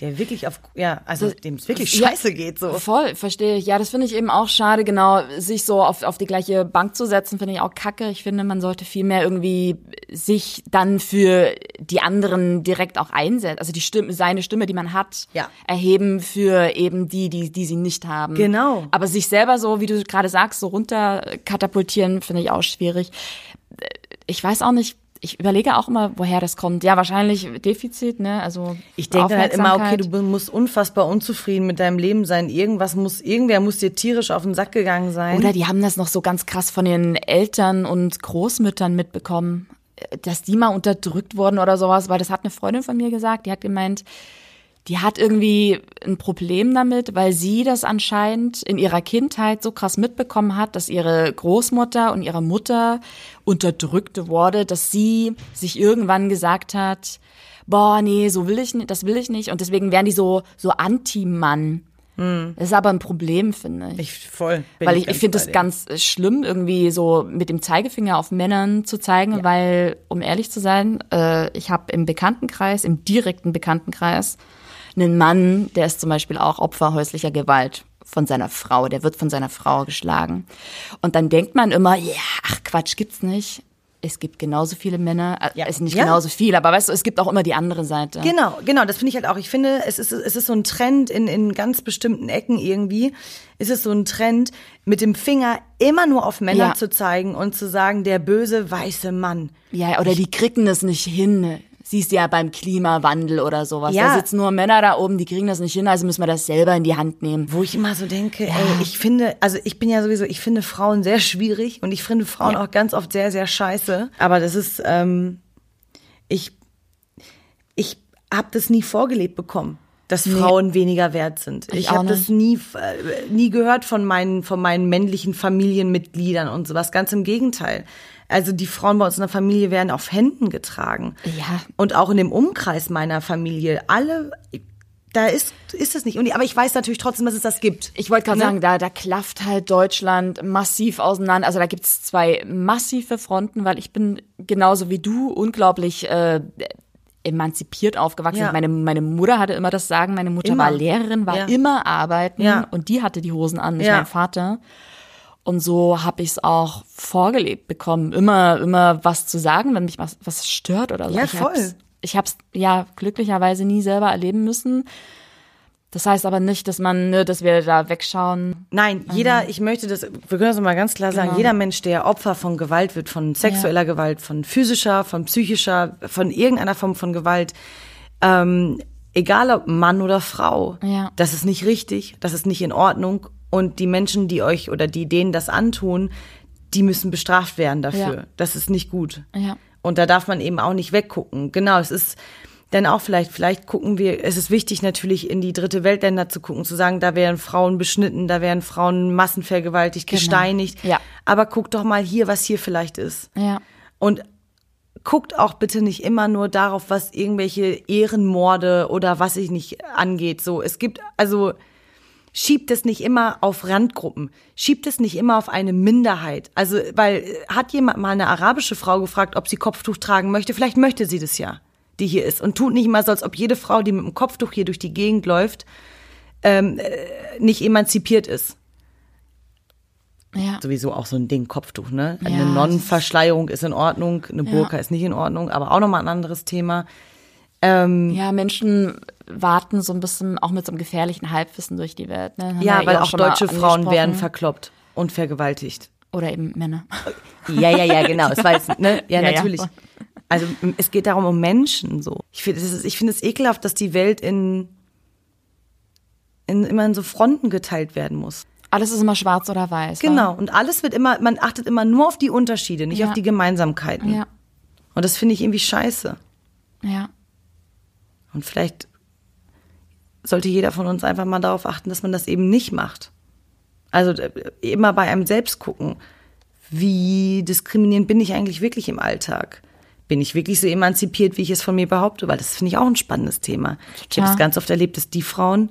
der wirklich auf, ja, also dem es wirklich Ja, scheiße geht, so. Voll, verstehe ich. Ja, das finde ich eben auch schade, genau, sich so auf, auf die gleiche Bank zu setzen, finde ich auch kacke. Ich finde, man sollte viel mehr irgendwie sich dann für die anderen direkt auch einsetzen. Also die Stimme, seine Stimme, die man hat, Ja. erheben für eben die, die, die sie nicht haben. Genau. Aber sich selber so, wie du gerade sagst, so runter katapultieren, finde ich auch schwierig. Ich weiß auch nicht, ich überlege auch immer, woher das kommt. Ja, wahrscheinlich Defizit, ne? Also Ich denke halt immer, okay, du musst unfassbar unzufrieden mit deinem Leben sein. Irgendwas muss, irgendwer muss dir tierisch auf den Sack gegangen sein. Oder die haben das noch so ganz krass von den Eltern und Großmüttern mitbekommen, dass die mal unterdrückt wurden oder sowas, weil das hat eine Freundin von mir gesagt, die hat gemeint, die hat irgendwie ein Problem damit, weil sie das anscheinend in ihrer Kindheit so krass mitbekommen hat, dass ihre Großmutter und ihre Mutter unterdrückt wurde, dass sie sich irgendwann gesagt hat, boah, nee, so will ich nicht, das will ich nicht und deswegen wären die so so Anti-Mann. Das ist aber ein Problem, finde ich. ich voll. Weil ich, ich finde dir. ganz äh, schlimm, irgendwie so mit dem Zeigefinger auf Männern zu zeigen, weil, um ehrlich zu sein, äh, ich habe im Bekanntenkreis, im direkten Bekanntenkreis, einen Mann, der ist zum Beispiel auch Opfer häuslicher Gewalt von seiner Frau. Der wird von seiner Frau geschlagen. Und dann denkt man immer, ja, ach Quatsch, gibt's nicht. Es gibt genauso viele Männer, äh, Ja. es ist nicht Ja. genauso viel, aber weißt du, es gibt auch immer die andere Seite. Genau, genau, das finde ich halt auch. Ich finde, es ist, es ist so ein Trend in, in ganz bestimmten Ecken irgendwie. Es ist so ein Trend, mit dem Finger immer nur auf Männer Ja. zu zeigen und zu sagen, der böse weiße Mann. Ja, oder die kriegen das nicht hin. Siehst du ja beim Klimawandel oder sowas. Ja. Da sitzen nur Männer da oben, die kriegen das nicht hin, also müssen wir das selber in die Hand nehmen. Wo ich immer so denke, ey, ich finde, also ich bin ja sowieso, ich finde Frauen sehr schwierig und ich finde Frauen Ja. auch ganz oft sehr, sehr scheiße. Aber das ist, ähm, ich, ich habe das nie vorgelebt bekommen, dass Frauen weniger wert sind. Ich, Ich habe das nie, äh, nie gehört von meinen, von meinen männlichen Familienmitgliedern und sowas. Ganz im Gegenteil. Also die Frauen bei uns in der Familie werden auf Händen getragen. Ja. Und auch in dem Umkreis meiner Familie, alle, da ist, ist es nicht. Aber ich weiß natürlich trotzdem, dass es das gibt. Ich wollte gerade Ne? sagen, da, da klafft halt Deutschland massiv auseinander. Also da gibt's zwei massive Fronten, weil ich bin genauso wie du unglaublich äh, emanzipiert aufgewachsen. Ja. Meine, meine Mutter hatte immer das Sagen, meine Mutter Immer. war Lehrerin, war Ja. immer arbeiten Ja. und die hatte die Hosen an, nicht mein Vater. Und so habe ich es auch vorgelebt bekommen, immer, immer was zu sagen, wenn mich was, was stört oder so. Ja, ich voll. Hab's, ich habe es ja glücklicherweise nie selber erleben müssen. Das heißt aber nicht, dass man, ne, dass wir da wegschauen. Nein, jeder, ich möchte das, wir können das mal ganz klar sagen, Genau. jeder Mensch, der Opfer von Gewalt wird, von sexueller Gewalt, von physischer, von psychischer, von irgendeiner Form von Gewalt, ähm, egal ob Mann oder Frau, Ja. das ist nicht richtig, das ist nicht in Ordnung und die Menschen, die euch oder die denen das antun, die müssen bestraft werden dafür. Ja. Das ist nicht gut. Ja. Und da darf man eben auch nicht weggucken. Genau, es ist dann auch vielleicht, vielleicht gucken wir, es ist wichtig natürlich in die dritte Weltländer zu gucken, zu sagen, da werden Frauen beschnitten, da werden Frauen massenvergewaltigt, gesteinigt. Ja. Aber guckt doch mal hier, was hier vielleicht ist. Ja. Und guckt auch bitte nicht immer nur darauf, was irgendwelche Ehrenmorde oder was ich nicht angeht. So, es gibt, also, schiebt es nicht immer auf Randgruppen, schiebt es nicht immer auf eine Minderheit. Also, weil äh, hat jemand mal eine arabische Frau gefragt, ob sie Kopftuch tragen möchte? Vielleicht möchte sie das ja, die hier ist. Und tut nicht immer so, als ob jede Frau, die mit dem Kopftuch hier durch die Gegend läuft, ähm, äh, nicht emanzipiert ist. Ja. Sowieso auch so ein Ding, Kopftuch, ne? Ja, eine Nonnenverschleierung ist in Ordnung, eine Burka ist nicht in Ordnung, aber auch nochmal ein anderes Thema. Ähm, Ja, Menschen warten so ein bisschen auch mit so einem gefährlichen Halbwissen durch die Welt. Ne? Ja, weil auch mal deutsche Frauen werden verkloppt und vergewaltigt. Oder eben Männer. Ja, ja, ja, genau. Es war jetzt, ne? <laughs> Ja, Ja, ja. natürlich. Also es geht darum um Menschen so. Ich finde es, ich es ekelhaft, dass die Welt in, in immer in so Fronten geteilt werden muss. Alles ist immer schwarz oder weiß. wa? Genau. Und alles wird immer, man achtet immer nur auf die Unterschiede, nicht Ja. auf die Gemeinsamkeiten. Ja. Und das finde ich irgendwie scheiße. Ja. Und vielleicht sollte jeder von uns einfach mal darauf achten, dass man das eben nicht macht. Also äh, immer bei einem selbst gucken, wie diskriminierend bin ich eigentlich wirklich im Alltag? Bin ich wirklich so emanzipiert, wie ich es von mir behaupte? Weil das finde ich auch ein spannendes Thema. Ich habe Total. es ganz oft erlebt, dass die Frauen,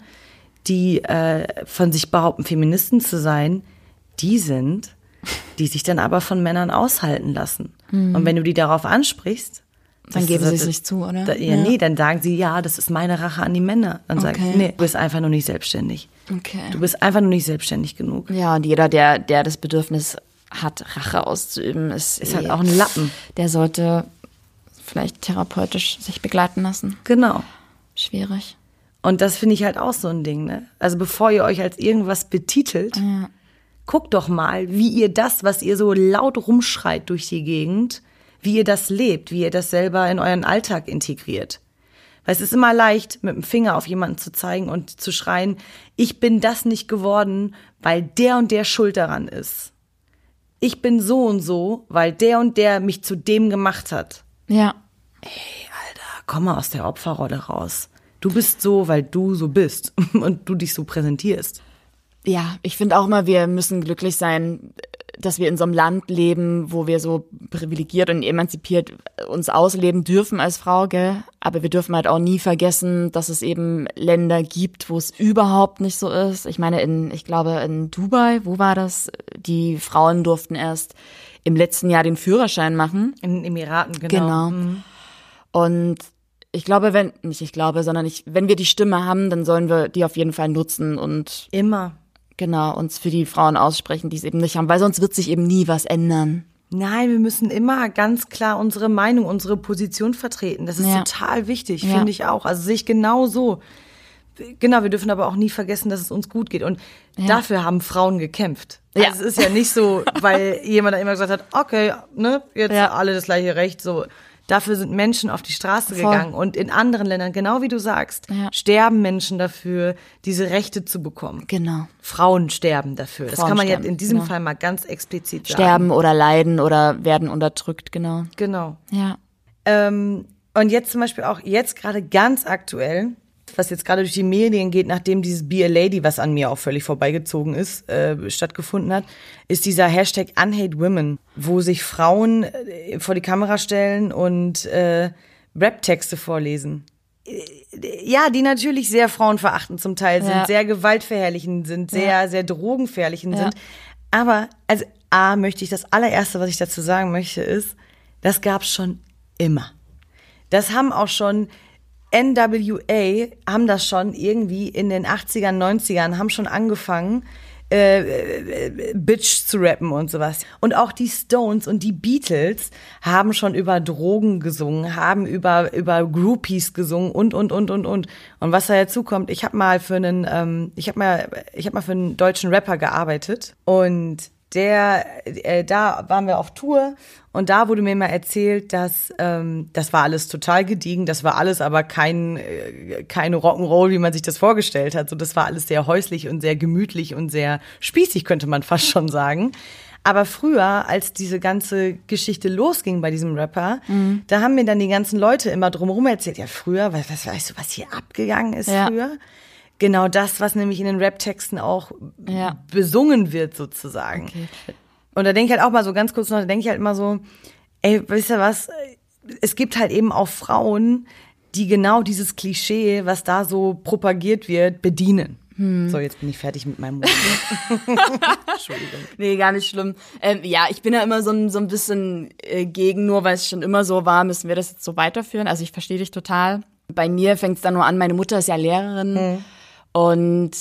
die äh, von sich behaupten, Feministen zu sein, die sind, die sich dann aber von Männern aushalten lassen. Und wenn du die darauf ansprichst, Dann geben sie es nicht zu, oder? da, ja, nee, dann sagen sie, ja, das ist meine Rache an die Männer. Dann Okay. ich, nee, du bist einfach nur nicht selbstständig. Okay. Du bist einfach nur nicht selbstständig genug. Ja, und jeder, der, der das Bedürfnis hat, Rache auszuüben, ist, Ist halt eh- auch ein Lappen. Der sollte vielleicht therapeutisch sich begleiten lassen. Genau. Schwierig. Und das finde ich halt auch so ein Ding, ne? Also bevor ihr euch als irgendwas betitelt, guckt doch mal, wie ihr das, was ihr so laut rumschreit durch die Gegend, wie ihr das lebt, wie ihr das selber in euren Alltag integriert. Weil es ist immer leicht, mit dem Finger auf jemanden zu zeigen und zu schreien, ich bin das nicht geworden, weil der und der schuld daran ist. Ich bin so und so, weil der und der mich zu dem gemacht hat. Ja. Ey, Alter, komm mal aus der Opferrolle raus. Du bist so, weil du so bist <laughs> und du dich so präsentierst. Ja, ich finde auch mal, wir müssen glücklich sein, dass wir in so einem Land leben, wo wir so privilegiert und emanzipiert uns ausleben dürfen als Frau, gell? Aber wir dürfen halt auch nie vergessen, dass es eben Länder gibt, wo es überhaupt nicht so ist. Ich meine, in, ich glaube, in Dubai, wo war das? Die Frauen durften erst im letzten Jahr den Führerschein machen. In den Emiraten, genau. Genau. Mhm. Und ich glaube, wenn, nicht ich glaube, sondern ich, wenn wir die Stimme haben, dann sollen wir die auf jeden Fall nutzen und Immer. Genau uns für die Frauen aussprechen, die es eben nicht haben, weil sonst wird sich eben nie was ändern. Nein, wir müssen immer ganz klar unsere Meinung, unsere Position vertreten. Das ist Ja. total wichtig, Ja. finde ich auch. Also sehe ich genau so. Genau, wir dürfen aber auch nie vergessen, dass es uns gut geht. Und dafür haben Frauen gekämpft. Ja. Also es ist ja nicht so, weil <laughs> jemand da immer gesagt hat, okay, ne, jetzt Ja. alle das gleiche Recht, so. Dafür sind Menschen auf die Straße Voll. gegangen. Und in anderen Ländern, genau wie du sagst, Ja. sterben Menschen dafür, diese Rechte zu bekommen. Genau. Frauen sterben dafür. Das Frauen kann man ja sterben, in diesem genau. Fall mal ganz explizit sagen. Sterben oder leiden oder werden unterdrückt, genau. Genau. Ja. Ähm, und jetzt zum Beispiel auch, jetzt gerade ganz aktuell, was jetzt gerade durch die Medien geht, nachdem dieses Be a Lady, was an mir auch völlig vorbeigezogen ist, äh, stattgefunden hat, ist dieser Hashtag Unhate Women, wo sich Frauen äh, vor die Kamera stellen und äh, Rap-Texte vorlesen. Äh, Ja, die natürlich sehr frauenverachtend zum Teil sind, Ja. sehr gewaltverherrlichend sind, sehr, sehr drogenverherrlichend Ja. sind. Aber, also, A, möchte ich, das allererste, was ich dazu sagen möchte, ist, das gab's schon immer. Das haben auch schon NWA haben das schon irgendwie in den 80ern, 90ern, haben schon angefangen, äh, äh, Bitch zu rappen und sowas. Und auch die Stones und die Beatles haben schon über Drogen gesungen, haben über, über Groupies gesungen und, und, und, und, und. Und was da dazu kommt, ich habe mal für einen, ähm, ich habe mal, ich habe mal für einen deutschen Rapper gearbeitet und der, äh, da waren wir auf Tour und da wurde mir mal erzählt, dass ähm, das war alles total gediegen, das war alles aber kein äh, keine Rock'n'Roll, wie man sich das vorgestellt hat. So, das war alles sehr häuslich und sehr gemütlich und sehr spießig, könnte man <laughs> fast schon sagen. Aber früher, als diese ganze Geschichte losging bei diesem Rapper, da haben mir dann die ganzen Leute immer drumherum erzählt, ja früher, was, was weißt du, was hier abgegangen ist Ja. früher? Genau das, was nämlich in den Rap-Texten auch Ja. besungen wird sozusagen. Und da denke ich halt auch mal so ganz kurz noch, da denke ich halt immer so, ey, wisst ihr was? Es gibt halt eben auch Frauen, die genau dieses Klischee, was da so propagiert wird, bedienen. So, jetzt bin ich fertig mit meinem Mund. <laughs> Entschuldigung. Nee, gar nicht schlimm. Ähm, ja, ich bin ja immer so ein, so ein bisschen äh, gegen, nur weil es schon immer so war, müssen wir das jetzt so weiterführen. Also ich verstehe dich total. Bei mir fängt es dann nur an, meine Mutter ist ja Lehrerin und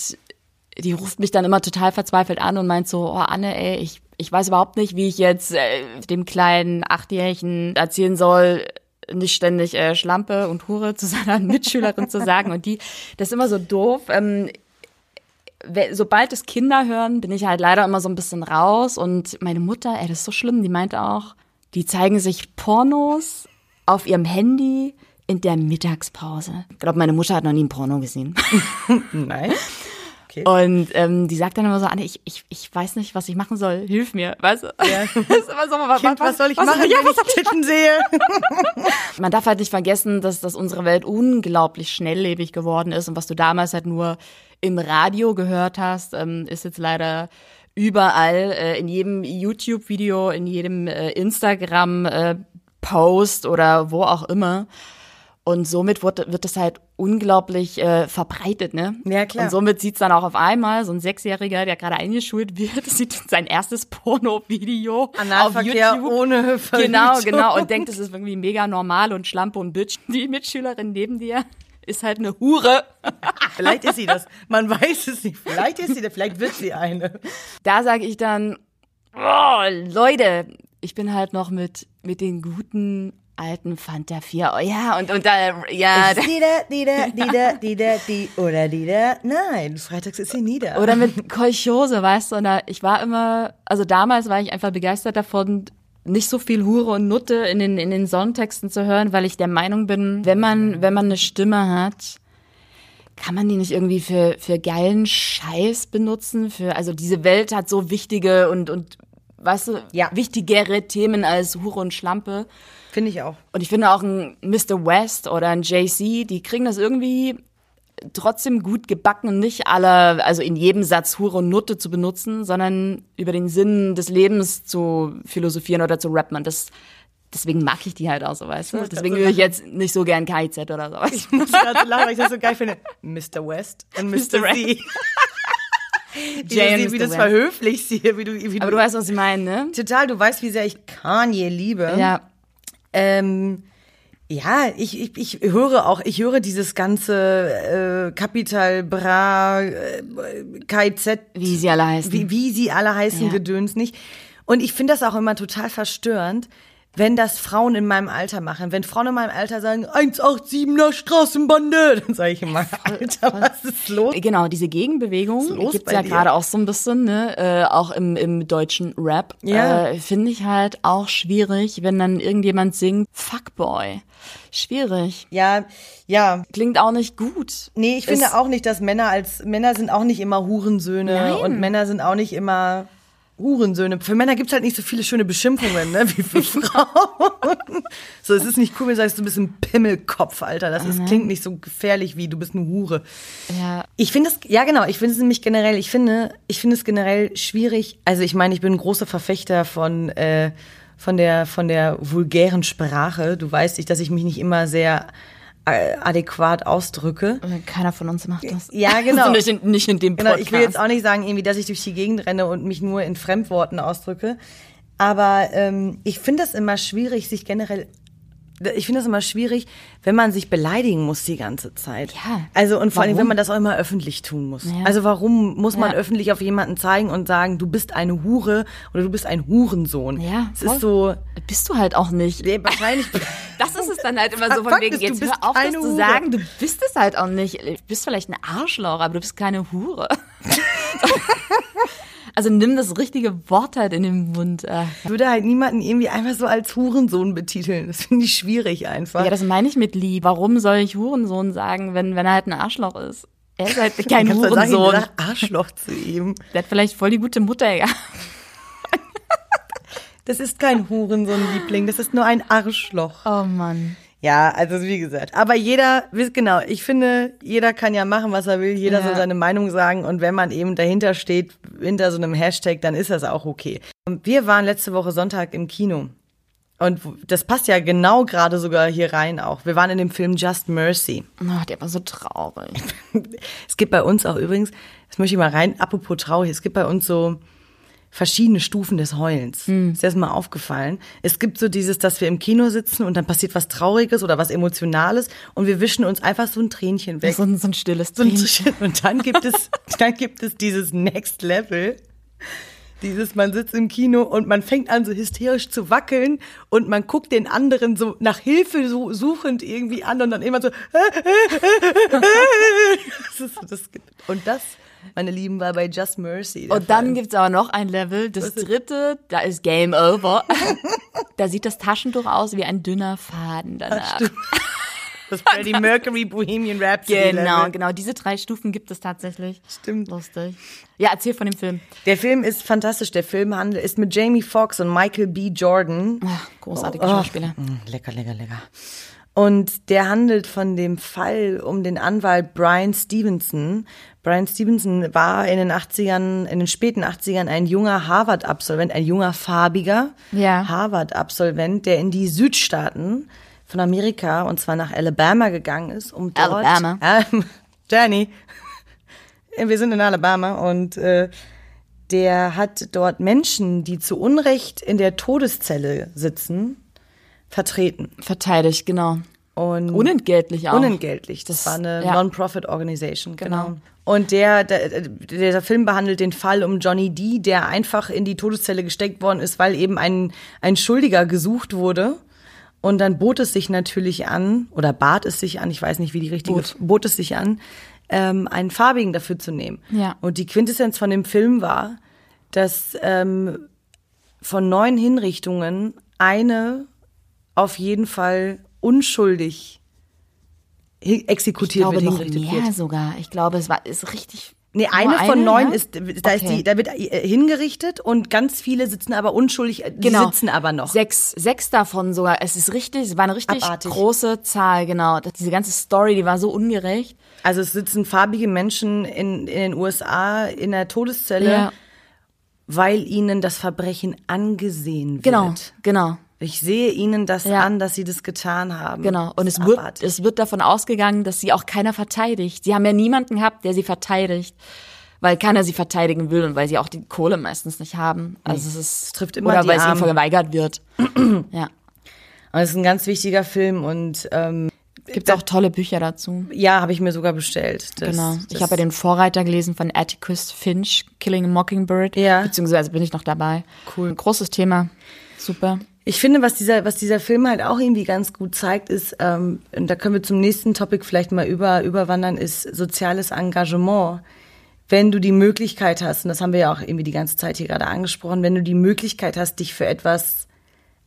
die ruft mich dann immer total verzweifelt an und meint so, oh Anne, ey, ich, ich weiß überhaupt nicht, wie ich jetzt äh, dem kleinen Achtjährigen erzählen soll, nicht ständig äh, Schlampe und Hure zu <laughs> seiner Mitschülerin zu sagen. Und die, das ist immer so doof. Ähm, sobald es Kinder hören, bin ich halt leider immer so ein bisschen raus. Und meine Mutter, ey, das ist so schlimm, die meinte auch, die zeigen sich Pornos auf ihrem Handy in der Mittagspause. Ich glaube, meine Mutter hat noch nie ein Porno gesehen. <laughs> Nein. Und ähm, die sagt dann immer so, Anne, ich, ich, ich weiß nicht, was ich machen soll. Hilf mir, weißt du? Ja. <laughs> Das ist immer so, was, Kind, was soll ich was- machen, ja, wenn was ich Titten sehe? <laughs> man darf halt nicht vergessen, dass, dass unsere Welt unglaublich schnelllebig geworden ist und was du damals halt nur im Radio gehört hast, ähm, ist jetzt leider überall äh, in jedem YouTube-Video, in jedem äh, Instagram-Post oder wo auch immer. Und somit wird, wird das halt unglaublich äh, verbreitet, ne? Ja, klar. Und somit sieht's dann auch auf einmal so ein Sechsjähriger, der gerade eingeschult wird, <laughs> sieht sein erstes Porno-Video auf YouTube. ohne Verhütung. Genau, genau. Und denkt, es ist irgendwie mega normal und Schlampe und Bitch. Die Mitschülerin neben dir ist halt eine Hure. <laughs> Vielleicht ist sie das. Man weiß es nicht. Vielleicht ist sie das. Vielleicht wird sie eine. Da sage ich dann, oh, Leute, ich bin halt noch mit, mit den guten alten Fanta 4. Oh, ja, und, und da, ja. Ist die da, die da, die <laughs> da, die da, die oder die da? Nein, freitags ist sie nieder. Oder mit Kolchose, weißt du, und da, ich war immer, also damals war ich einfach begeistert davon, nicht so viel Hure und Nutte in den, in den Songtexten zu hören, weil ich der Meinung bin, wenn man, wenn man eine Stimme hat, kann man die nicht irgendwie für, für geilen Scheiß benutzen? Für, also diese Welt hat so wichtige und, und weißt du, Ja. wichtigere Themen als Hure und Schlampe. Finde ich auch. Und ich finde auch ein Mr. West oder ein JC, die kriegen das irgendwie trotzdem gut gebacken, nicht alle, also in jedem Satz Hure und Nutte zu benutzen, sondern über den Sinn des Lebens zu philosophieren oder zu rappen. Und das, deswegen mag ich die halt auch so, weißt du? Deswegen höre ich jetzt nicht so gern KIZ oder sowas. Ich muss gerade so lachen, weil ich das so geil finde. Mr. West und Mr. Mr. C. wie Jay du, sie- wie West. verhöflichst hier, wie du, wie Aber du du weißt, was ich meine, ne? total, du weißt, wie sehr ich Kanye liebe. Ja. Ähm, ja, ich, ich, ich höre auch, ich höre dieses ganze äh, Capital Bra, äh, KZ, Wie sie alle heißen. wie, wie sie alle heißen, Ja. Gedöns nicht. Und ich finde das auch immer total verstörend, wenn das Frauen in meinem Alter machen. Wenn Frauen in meinem Alter sagen, 187er Straßenbande, <laughs> dann sage ich immer, Alter, was ist los? Genau, diese Gegenbewegung gibt's ja gerade auch so ein bisschen, ne? Äh, auch im, im deutschen Rap. Ja. Äh, Finde ich halt auch schwierig, wenn dann irgendjemand singt, Fuckboy. Schwierig. Ja, ja, Klingt auch nicht gut. Nee, ich finde Ist- auch nicht, dass Männer als Männer sind auch nicht immer Hurensöhne Nein. und Männer sind auch nicht immer Hurensöhne. Für Männer gibt's halt nicht so viele schöne Beschimpfungen, ne, wie für <laughs> Frauen. so, es ist nicht cool, wenn du sagst, du bist ein Pimmelkopf, Alter. Das ist, klingt nicht so gefährlich wie du bist eine Hure. Ja. Ich finde es, ja genau, ich finde es nämlich generell, ich finde, ich finde es generell schwierig. Also ich meine, ich bin ein großer Verfechter von, äh, von der, von der vulgären Sprache. Du weißt, ich, dass ich mich nicht immer sehr adäquat ausdrücke. Keiner von uns macht das. Ja, <laughs> genau. Also nicht, in, nicht in dem Genau, Podcast. ich will jetzt auch nicht sagen, irgendwie, dass ich durch die Gegend renne und mich nur in Fremdworten ausdrücke. Aber ähm, ich finde das immer schwierig, sich generell. Ich finde das immer schwierig, wenn man sich beleidigen muss die ganze Zeit. Ja. Also und vor allem, wenn man das auch immer öffentlich tun muss. Ja. Also warum muss man Ja. öffentlich auf jemanden zeigen und sagen, du bist eine Hure oder du bist ein Hurensohn? Ja, Es ist so. Bist du halt auch nicht. Nee, wahrscheinlich. <laughs> Das ist es dann halt immer so von wegen, jetzt bist hör auf, das zu sagen, du bist es halt auch nicht. Du bist vielleicht ein Arschloch, aber du bist keine Hure. <laughs> <laughs> also nimm das richtige Wort halt in den Mund. äh. Ich würde halt niemanden irgendwie einfach so als Hurensohn betiteln. Das finde ich schwierig einfach. Ja, das meine ich mit lieb. Warum soll ich Hurensohn sagen, wenn, wenn er halt ein Arschloch ist? Er ist halt <laughs> kein Ich sagen, Hurensohn. gesagt, Arschloch zu ihm. Der hat vielleicht voll die gute Mutter, ja. Das ist kein Hurensohn-Liebling, das ist nur ein Arschloch. Oh Mann. Ja, also wie gesagt. Aber jeder, genau, ich finde, jeder kann ja machen, was er will, jeder Ja. soll seine Meinung sagen und wenn man eben dahinter steht, hinter so einem Hashtag, dann ist das auch okay. Und wir waren letzte Woche Sonntag im Kino. Und das passt ja genau gerade sogar hier rein auch. Wir waren in dem Film Just Mercy. Oh, der war so traurig. <laughs> Es gibt bei uns auch übrigens, das möchte ich mal rein, apropos traurig, es gibt bei uns so verschiedene Stufen des Heulens. Ist dir das mal aufgefallen? Es gibt so dieses, dass wir im Kino sitzen und dann passiert was Trauriges oder was Emotionales und wir wischen uns einfach so ein Tränchen weg. So ein, so ein stilles Tränchen. Und dann gibt es, <laughs> dann gibt es dieses Next Level. Dieses, man sitzt im Kino und man fängt an so hysterisch zu wackeln und man guckt den anderen so nach Hilfe so suchend irgendwie an und dann immer so. <laughs> Das ist, das, und das, meine Lieben, war bei Just Mercy. Und dann Fall. gibt's aber noch ein Level, das dritte, da ist Game Over. <laughs> da sieht das Taschentuch aus wie ein dünner Faden danach. <laughs> das Freddie Mercury Bohemian Rhapsody. Genau, Level. genau. Diese drei Stufen gibt es tatsächlich. Stimmt. Lustig. Ja, erzähl von dem Film. Der Film ist fantastisch. Der Film handelt, ist mit Jamie Foxx und Michael B. Jordan. Ach, großartige Oh. Schauspieler. Mm, Lecker, lecker, lecker. Und der handelt von dem Fall um den Anwalt Brian Stevenson. Brian Stevenson war in den 80ern, in den späten 80ern ein junger Harvard-Absolvent, ein junger farbiger Ja. Harvard-Absolvent, der in die Südstaaten von Amerika, und zwar nach Alabama gegangen ist, um dort... Alabama. <laughs> Ähm, Jenny, <laughs> wir sind in Alabama und äh, der hat dort Menschen, die zu Unrecht in der Todeszelle sitzen, vertreten. Verteidigt, genau. Und Unentgeltlich auch. unentgeltlich. Das, Das- war eine ja. Non-Profit Organisation, genau. Genau. Und der, der, der Film behandelt den Fall um Johnny D., der einfach in die Todeszelle gesteckt worden ist, weil eben ein, ein Schuldiger gesucht wurde. Und dann bot es sich natürlich an, oder bat es sich an, ich weiß nicht, wie die richtige, Bot. bot es sich an, ähm, einen Farbigen dafür zu nehmen. Ja. Und die Quintessenz von dem Film war, dass ähm, von neun Hinrichtungen eine auf jeden Fall unschuldig hi- Ich exekutiert glaube wird, noch mehr wird. sogar. Ich glaube, es war ist richtig. Nee, eine von neun ja? ist, da ist Okay. die, da wird äh, hingerichtet und ganz viele sitzen aber unschuldig, die Genau. sitzen aber noch. Sechs, sechs davon sogar. Es ist richtig, es war eine richtig Abartig. große Zahl, genau. Diese ganze Story, die war so ungerecht. Also es sitzen farbige Menschen in, in den USA in der Todeszelle, Ja. weil ihnen das Verbrechen angesehen wird. Genau, genau. Ich sehe ihnen das Ja. an, dass sie das getan haben. Genau. Und es wird, es wird davon ausgegangen, dass sie auch keiner verteidigt. Sie haben ja niemanden gehabt, der sie verteidigt. Weil keiner sie verteidigen will und weil sie auch die Kohle meistens nicht haben. Also es ist, trifft immer oder weil es ihnen verweigert wird. <clears throat> ja. Und es ist ein ganz wichtiger Film und ähm, Gibt auch tolle Bücher dazu. ja, habe ich mir sogar bestellt. Das, Genau. Das, Ich habe ja den Vorreiter gelesen von Atticus Finch, Killing a Mockingbird. Ja. Beziehungsweise bin ich noch dabei. Cool. Ein großes Thema. Super. Ich finde, was dieser, was dieser Film halt auch irgendwie ganz gut zeigt, ist, ähm, und da können wir zum nächsten Topic vielleicht mal über, überwandern, ist soziales Engagement. Wenn du die Möglichkeit hast, und das haben wir ja auch irgendwie die ganze Zeit hier gerade angesprochen, wenn du die Möglichkeit hast, dich für etwas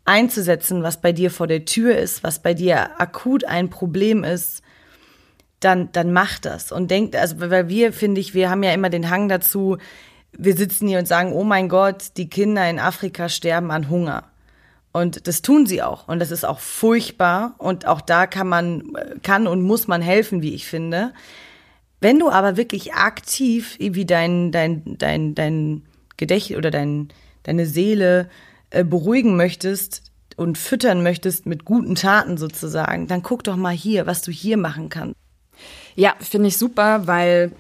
einzusetzen, was bei dir vor der Tür ist, was bei dir akut ein Problem ist, dann, dann mach das. Und denkt, also, weil wir, finde ich, wir haben ja immer den Hang dazu, wir sitzen hier und sagen, oh mein Gott, die Kinder in Afrika sterben an Hunger. Und das tun sie auch. Und das ist auch furchtbar. Und auch da kann man, kann und muss man helfen, wie ich finde. Wenn du aber wirklich aktiv irgendwie dein, dein, dein, dein Gedächtnis oder dein, deine Seele äh, beruhigen möchtest und füttern möchtest mit guten Taten sozusagen, dann guck doch mal hier, was du hier machen kannst. Ja, finde ich super, weil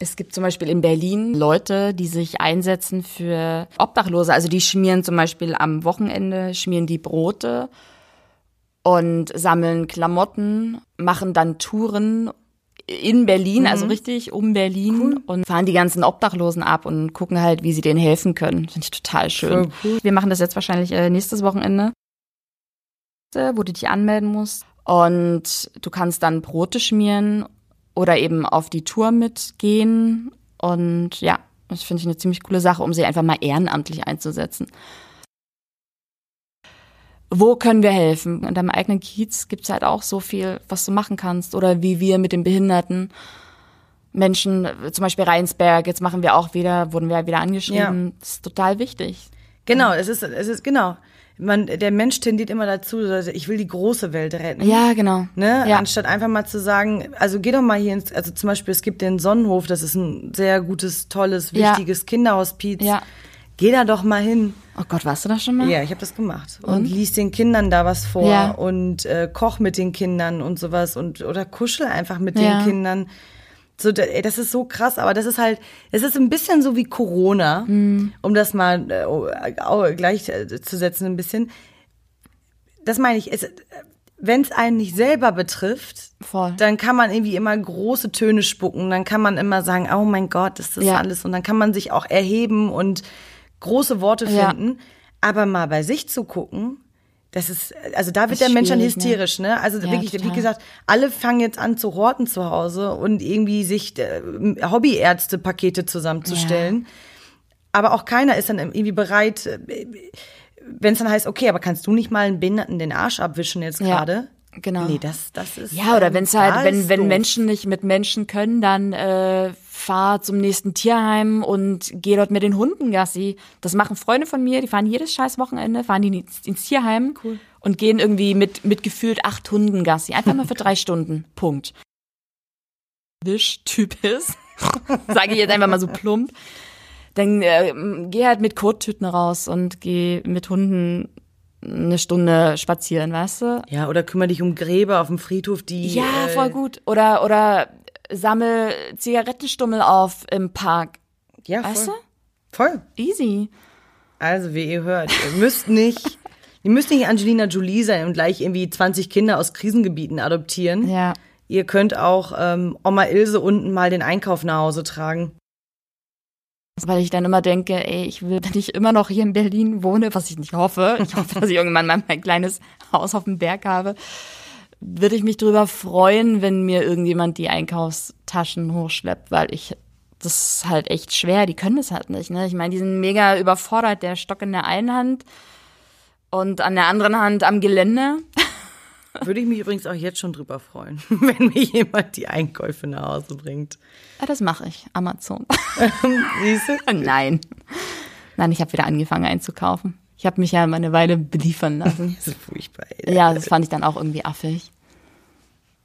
es gibt zum Beispiel in Berlin Leute, die sich einsetzen für Obdachlose. Also die schmieren zum Beispiel am Wochenende, schmieren die Brote und sammeln Klamotten, machen dann Touren in Berlin, also richtig um Berlin und fahren die ganzen Obdachlosen ab und gucken halt, wie sie denen helfen können. Finde ich total schön. Cool. Wir machen das jetzt wahrscheinlich äh, nächstes Wochenende, wo du dich anmelden musst. Und du kannst dann Brote schmieren oder eben auf die Tour mitgehen. Und ja, das finde ich eine ziemlich coole Sache, um sie einfach mal ehrenamtlich einzusetzen. Wo können wir helfen? In deinem eigenen Kiez gibt's halt auch so viel, was du machen kannst. Oder wie wir mit den Behinderten Menschen, zum Beispiel Rheinsberg, jetzt machen wir auch wieder, wurden wir wieder angeschrieben. Das ist total wichtig. Genau, es ist, es ist, genau. Man, der Mensch tendiert immer dazu, ich will die große Welt retten. Ja, genau. Ne? Ja. Anstatt einfach mal zu sagen, also geh doch mal hier ins, also zum Beispiel, es gibt den Sonnenhof, das ist ein sehr gutes, tolles, Ja. wichtiges Kinderhospiz. Ja. Geh da doch mal hin. Oh Gott, warst du das schon mal? Ja, ich habe das gemacht. Und, Und? lies den Kindern da was vor Ja. und äh, koch mit den Kindern und sowas und oder kuschel einfach mit Ja. den Kindern. So, das ist so krass, aber das ist halt, es ist ein bisschen so wie Corona, Mhm. um das mal äh, gleich äh, zu setzen ein bisschen. Das meine ich, wenn es einen nicht selber betrifft, Voll. dann kann man irgendwie immer große Töne spucken, dann kann man immer sagen, oh mein Gott, ist das Ja. alles und dann kann man sich auch erheben und große Worte Ja. finden, aber mal bei sich zu gucken, das ist, also da wird der Mensch dann ne? hysterisch, ne? Also Ja, wirklich, wie total. gesagt, alle fangen jetzt an zu horten zu Hause und irgendwie sich äh, Hobbyärzte-Pakete zusammenzustellen. Aber auch keiner ist dann irgendwie bereit, wenn es dann heißt, okay, aber kannst du nicht mal einen Behinderten den Arsch abwischen jetzt Ja, gerade? Genau. Nee, das, das ist. Ja, oder ähm, wenn es halt, wenn, wenn doof. Menschen nicht mit Menschen können, dann äh, fahr zum nächsten Tierheim und geh dort mit den Hunden Gassi. Das machen Freunde von mir, die fahren jedes scheiß Wochenende, fahren die ins, Tierheim und gehen irgendwie mit, mit gefühlt acht Hunden Gassi. Einfach mal für <laughs> drei Stunden. Punkt. Wisch-Typ ist, <laughs> sage ich jetzt einfach mal so plump, dann äh, geh halt mit Kottüten raus und geh mit Hunden eine Stunde spazieren, weißt du? Ja, oder kümmere dich um Gräber auf dem Friedhof, die. Ja, äh, voll gut. Oder, oder sammel Zigarettenstummel auf im Park. Ja, voll. Weißt du? Voll. Easy. Also, wie ihr hört, ihr müsst nicht. <laughs> Ihr müsst nicht Angelina Jolie sein und gleich irgendwie 20 Kinder aus Krisengebieten adoptieren. Ja. Ihr könnt auch ähm, Oma Ilse unten mal den Einkauf nach Hause tragen. Weil ich dann immer denke, ey, ich will, wenn ich immer noch hier in Berlin wohne, was ich nicht hoffe, ich hoffe, dass ich irgendwann mal mein kleines Haus auf dem Berg habe, würde ich mich darüber freuen, wenn mir irgendjemand die Einkaufstaschen hochschleppt, weil ich das ist halt echt schwer, die können das halt nicht, ne? Ich meine, die sind mega überfordert, der Stock in der einen Hand Und an der anderen Hand am Gelände. Würde ich mich übrigens auch jetzt schon drüber freuen, <laughs> wenn mir jemand die Einkäufe nach Hause bringt. Ja, das mache ich. Amazon. Du? <laughs> Nein. Nein, ich habe wieder angefangen einzukaufen. Ich habe mich ja mal eine Weile beliefern lassen. <laughs> Das ist furchtbar. Ey. Ja, das fand ich dann auch irgendwie affig.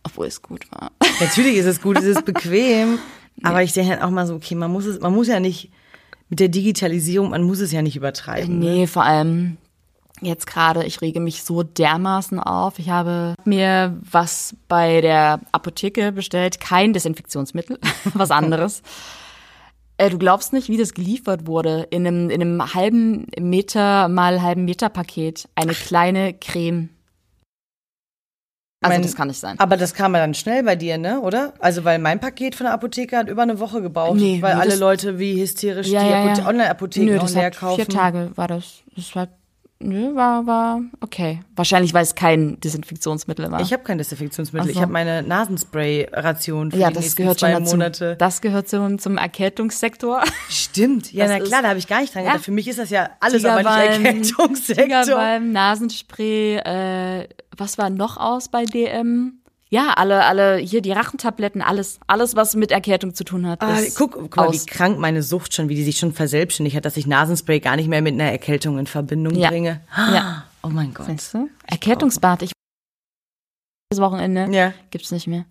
Obwohl es gut war. Natürlich ist es gut, es ist bequem. Aber ich denke halt auch mal so, okay, man muss es, man muss ja nicht mit der Digitalisierung, man muss es ja nicht übertreiben. ne? Nee, vor allem jetzt gerade, ich rege mich so dermaßen auf. Ich habe mir was bei der Apotheke bestellt, kein Desinfektionsmittel, <laughs> was anderes. Äh, Du glaubst nicht, wie das geliefert wurde. In einem, in einem halben Meter mal halben Meter Paket. Eine kleine Creme. Also Mein- das kann nicht sein. Aber das kam ja dann schnell bei dir, ne, oder? Also, weil mein Paket von der Apotheke hat über eine Woche gebraucht, Nee, weil alle Leute wie hysterisch Ja, die ja, ja. Online-Apotheken leer kaufen. vier Tage war das. Das war, nö, war, war okay. Wahrscheinlich, weil es kein Desinfektionsmittel war. Ich habe kein Desinfektionsmittel. So. Ich habe meine Nasenspray-Ration für ja, die das nächsten gehört zwei schon dazu. Monate. Das gehört zum, zum Erkältungssektor. Stimmt. Ja, Das na klar, da habe ich gar nicht dran Ja. gedacht. Für mich ist das ja alles aber nicht Erkältungssektor. Tigerbalm, Nasenspray, äh, was war noch aus bei DM? Ja, alle, alle, hier die Rachentabletten, alles, alles, was mit Erkältung zu tun hat. Ah, ist guck, guck mal, wie aus. krank meine Sucht schon, wie die sich schon verselbstständigt hat, dass ich Nasenspray gar nicht mehr mit einer Erkältung in Verbindung Ja. bringe. Ja. Oh mein Gott. Siehst du? Erkältungsbad, ich das Wochenende Ja, gibt's nicht mehr.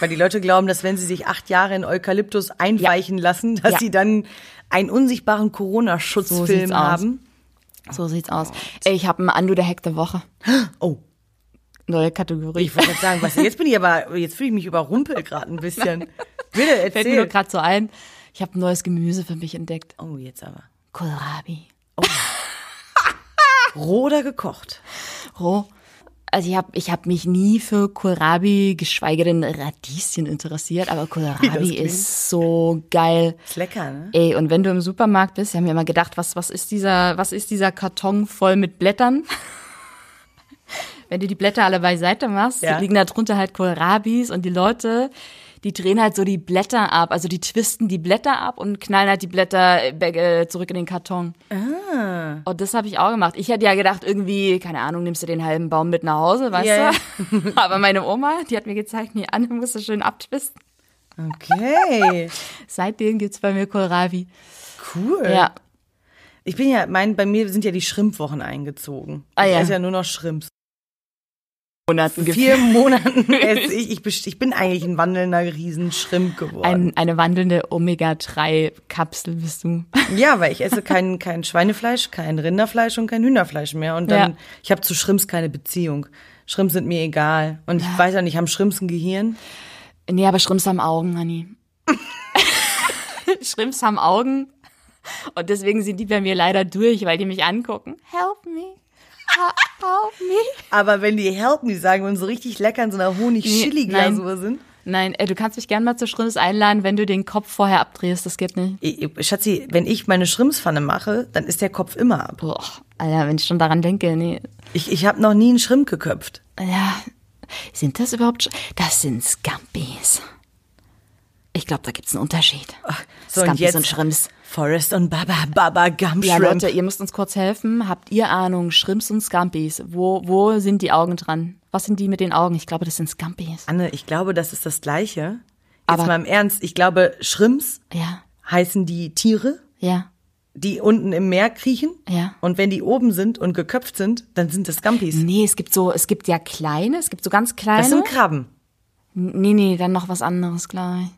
weil die Leute glauben, dass wenn sie sich acht Jahre in Eukalyptus einweichen lassen, dass Ja. sie dann einen unsichtbaren So Corona-Schutzfilm aus. haben. So sieht's aus. Ey, ich habe einen Andu der Hack der Woche. Oh, Neue Kategorie. ich wollte sagen, was, jetzt bin ich aber, jetzt fühle ich mich überrumpelt gerade ein bisschen. Bitte, <laughs> Fällt mir nur erzähl. gerade so ein. Ich habe ein neues Gemüse für mich entdeckt. Oh, jetzt aber. Kohlrabi. <laughs> Roh oder gekocht? Roh. Also ich habe ich hab mich nie für Kohlrabi, geschweige denn Radieschen interessiert, aber Kohlrabi <laughs> ist so geil. Ist lecker, ne? Ey, und wenn du im Supermarkt bist, wir haben ja immer gedacht, was, was ist dieser, was ist dieser Karton voll mit Blättern? Wenn du die Blätter alle beiseite machst, Ja. liegen da drunter halt Kohlrabis und die Leute, die drehen halt so die Blätter ab, also die twisten die Blätter ab und knallen halt die Blätter äh, zurück in den Karton. Ah. Und das habe ich auch gemacht. Ich hätte ja gedacht, irgendwie, keine Ahnung, nimmst du den halben Baum mit nach Hause, weißt Ja, du? <laughs> Aber meine Oma, die hat mir gezeigt, nee, Anne musst du schön abtwisten. Okay. <laughs> Seitdem gibt's bei mir Kohlrabi. Cool. Ja. Ich bin ja, mein, bei mir sind ja die Schrimpwochen eingezogen. Ah, ja. esse ja nur noch Shrimps. Monaten Vier Monaten <laughs> esse ich, ich, ich bin eigentlich ein wandelnder Riesenschrimp geworden. Ein, eine wandelnde Omega-3-Kapsel bist du. <laughs> ja, weil ich esse kein, kein Schweinefleisch, kein Rinderfleisch und kein Hühnerfleisch mehr. Und dann, Ja. ich habe zu Shrimps keine Beziehung. Shrimps sind mir egal. Und ich weiß auch nicht, haben Shrimps ein Gehirn? Nee, aber Schrimps haben Augen, Anni. <laughs> Schrimps haben Augen. Und deswegen sind die bei mir leider durch, weil die mich angucken. Help me. He- Help me. Aber wenn die Help Me sagen und so richtig lecker in so einer Honig-Chili-Glasur sind. Nein, äh, du kannst mich gern mal zu Schrimps einladen, wenn du den Kopf vorher abdrehst. Das geht nicht. Ich- ich- Schatzi, wenn ich meine Schrimpspfanne mache, dann ist der Kopf immer ab. Boah, Alter, wenn ich schon daran denke, nee. Ich, ich habe noch nie einen Schrimp geköpft. Ja, sind das überhaupt Sch Das sind Scampis. Ich glaube, da gibt's einen Unterschied. So, und Scampis jetzt und Schrimps. Forrest und Baba, Baba, Gum Ja, Shrimp. Leute, ihr müsst uns kurz helfen. Habt ihr Ahnung, Schrimps und Scampis? Wo, wo sind die Augen dran? Was sind die mit den Augen? Ich glaube, das sind Scampis. Anne, ich glaube, das ist das Gleiche. Jetzt Aber- mal im Ernst. Ich glaube, Shrimps Ja, heißen die Tiere, ja, die unten im Meer kriechen. ja. Und wenn die oben sind und geköpft sind, dann sind das Gumpis. Nee, es gibt so, es gibt ja kleine, es gibt so ganz kleine. Das sind Krabben. nee, nee, dann noch was anderes gleich.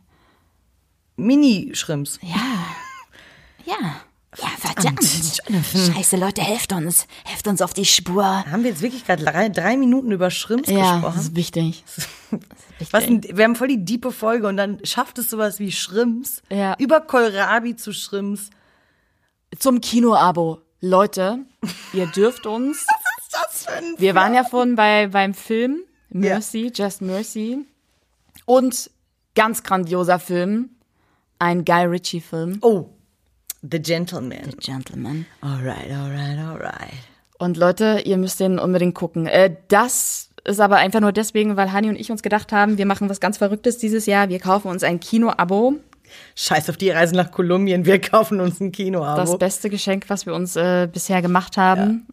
Mini-Shrimps. Ja. Ja. Ja, verdammt. Scheiße, Leute, helft uns. Helft uns auf die Spur. Haben wir jetzt wirklich gerade drei, drei Minuten über Shrimps Ja, das gesprochen? ist wichtig. <laughs> Das ist wichtig. Was ein, wir haben voll die diepe Folge und dann schafft es sowas wie Shrimps. Ja. Über Kohlrabi zu Shrimps. Zum Kinoabo. Leute, ihr dürft uns. <laughs> Was ist das für ein Wir waren ja vorhin bei, beim Film Mercy, Just Mercy. Und ganz grandioser Film. Ein Guy Ritchie-Film. Oh, The Gentleman. Gentleman. Alright, alright, alright. Und Leute, ihr müsst den unbedingt gucken. Äh, das ist aber einfach nur deswegen, weil Hani und ich uns gedacht haben, wir machen was ganz Verrücktes dieses Jahr. Wir kaufen uns ein Kino-Abo. Scheiß auf die Reise nach Kolumbien. Wir <laughs> kaufen uns ein Das Kinoabo. beste Geschenk, was wir uns äh, bisher gemacht haben.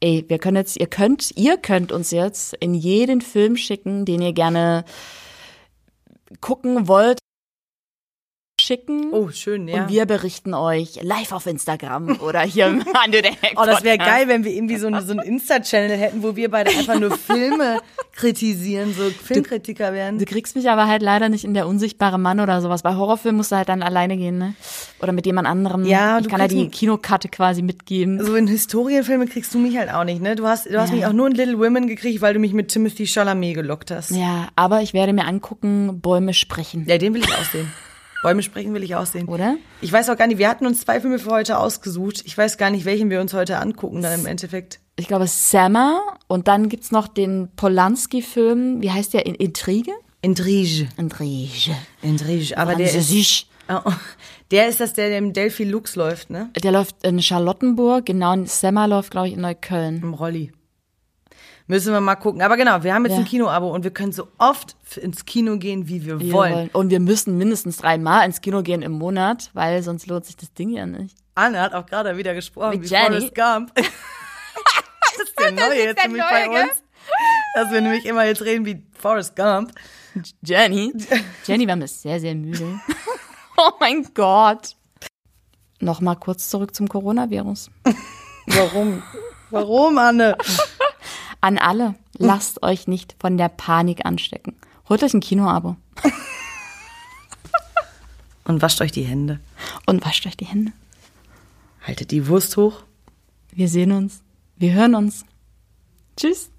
ey, wir können jetzt, ihr könnt, ihr könnt uns jetzt in jeden Film schicken, den ihr gerne gucken wollt schicken. Oh, schön, ja. Und wir berichten euch live auf Instagram oder hier im <laughs> Ande der Heck Oh, das wäre geil, wenn wir irgendwie so, eine, so einen Insta-Channel hätten, wo wir beide einfach nur Filme <laughs> kritisieren, so Filmkritiker werden. Du kriegst mich aber halt leider nicht in der unsichtbare Mann oder sowas. Bei Horrorfilmen musst du halt dann alleine gehen, ne? Oder mit jemand anderem. Ja, ich du kann ja kriegst die Kinokarte quasi mitgeben. So in Historienfilme kriegst du mich halt auch nicht, ne? Du hast, du hast Ja. mich auch nur in Little Women gekriegt, weil du mich mit Timothy Chalamet gelockt hast. Ja, aber ich werde mir angucken, Bäume sprechen. Ja, den will ich aussehen. Bäume sprechen will ich aussehen. Oder? Ich weiß auch gar nicht, wir hatten uns zwei Filme für heute ausgesucht. Ich weiß gar nicht, welchen wir uns heute angucken dann im Endeffekt. Ich glaube Summer und dann gibt's noch den Polanski-Film, wie heißt der? In Intrige? Intrige. Intrige. Intrige. Aber der ist, Französisch. oh, der ist das, der im Delphi Lux läuft, ne? Der läuft in Charlottenburg, genau. Und läuft, glaube ich, in Neukölln. Im Rolli. Müssen wir mal gucken. Aber genau, wir haben jetzt Ja. ein Kinoabo und wir können so oft ins Kino gehen, wie wir Wir wollen. Und wir müssen mindestens dreimal ins Kino gehen im Monat, weil sonst lohnt sich das Ding ja nicht. Anne hat auch gerade wieder gesprochen, Mit wie Jenny. Forrest Gump. <laughs> das ist der Neue jetzt nämlich bei uns. Dass wir nämlich immer jetzt reden wie Forrest Gump. Jenny. <laughs> Jenny war mir sehr, sehr müde. <laughs> oh mein Gott. Nochmal kurz zurück zum Coronavirus. Warum? Warum, Anne? An alle, lasst euch nicht von der Panik anstecken. Holt euch ein Kinoabo <laughs> Und wascht euch die Hände. und wascht euch die Hände. Haltet die Wurst hoch. Wir sehen uns. Wir hören uns. Tschüss.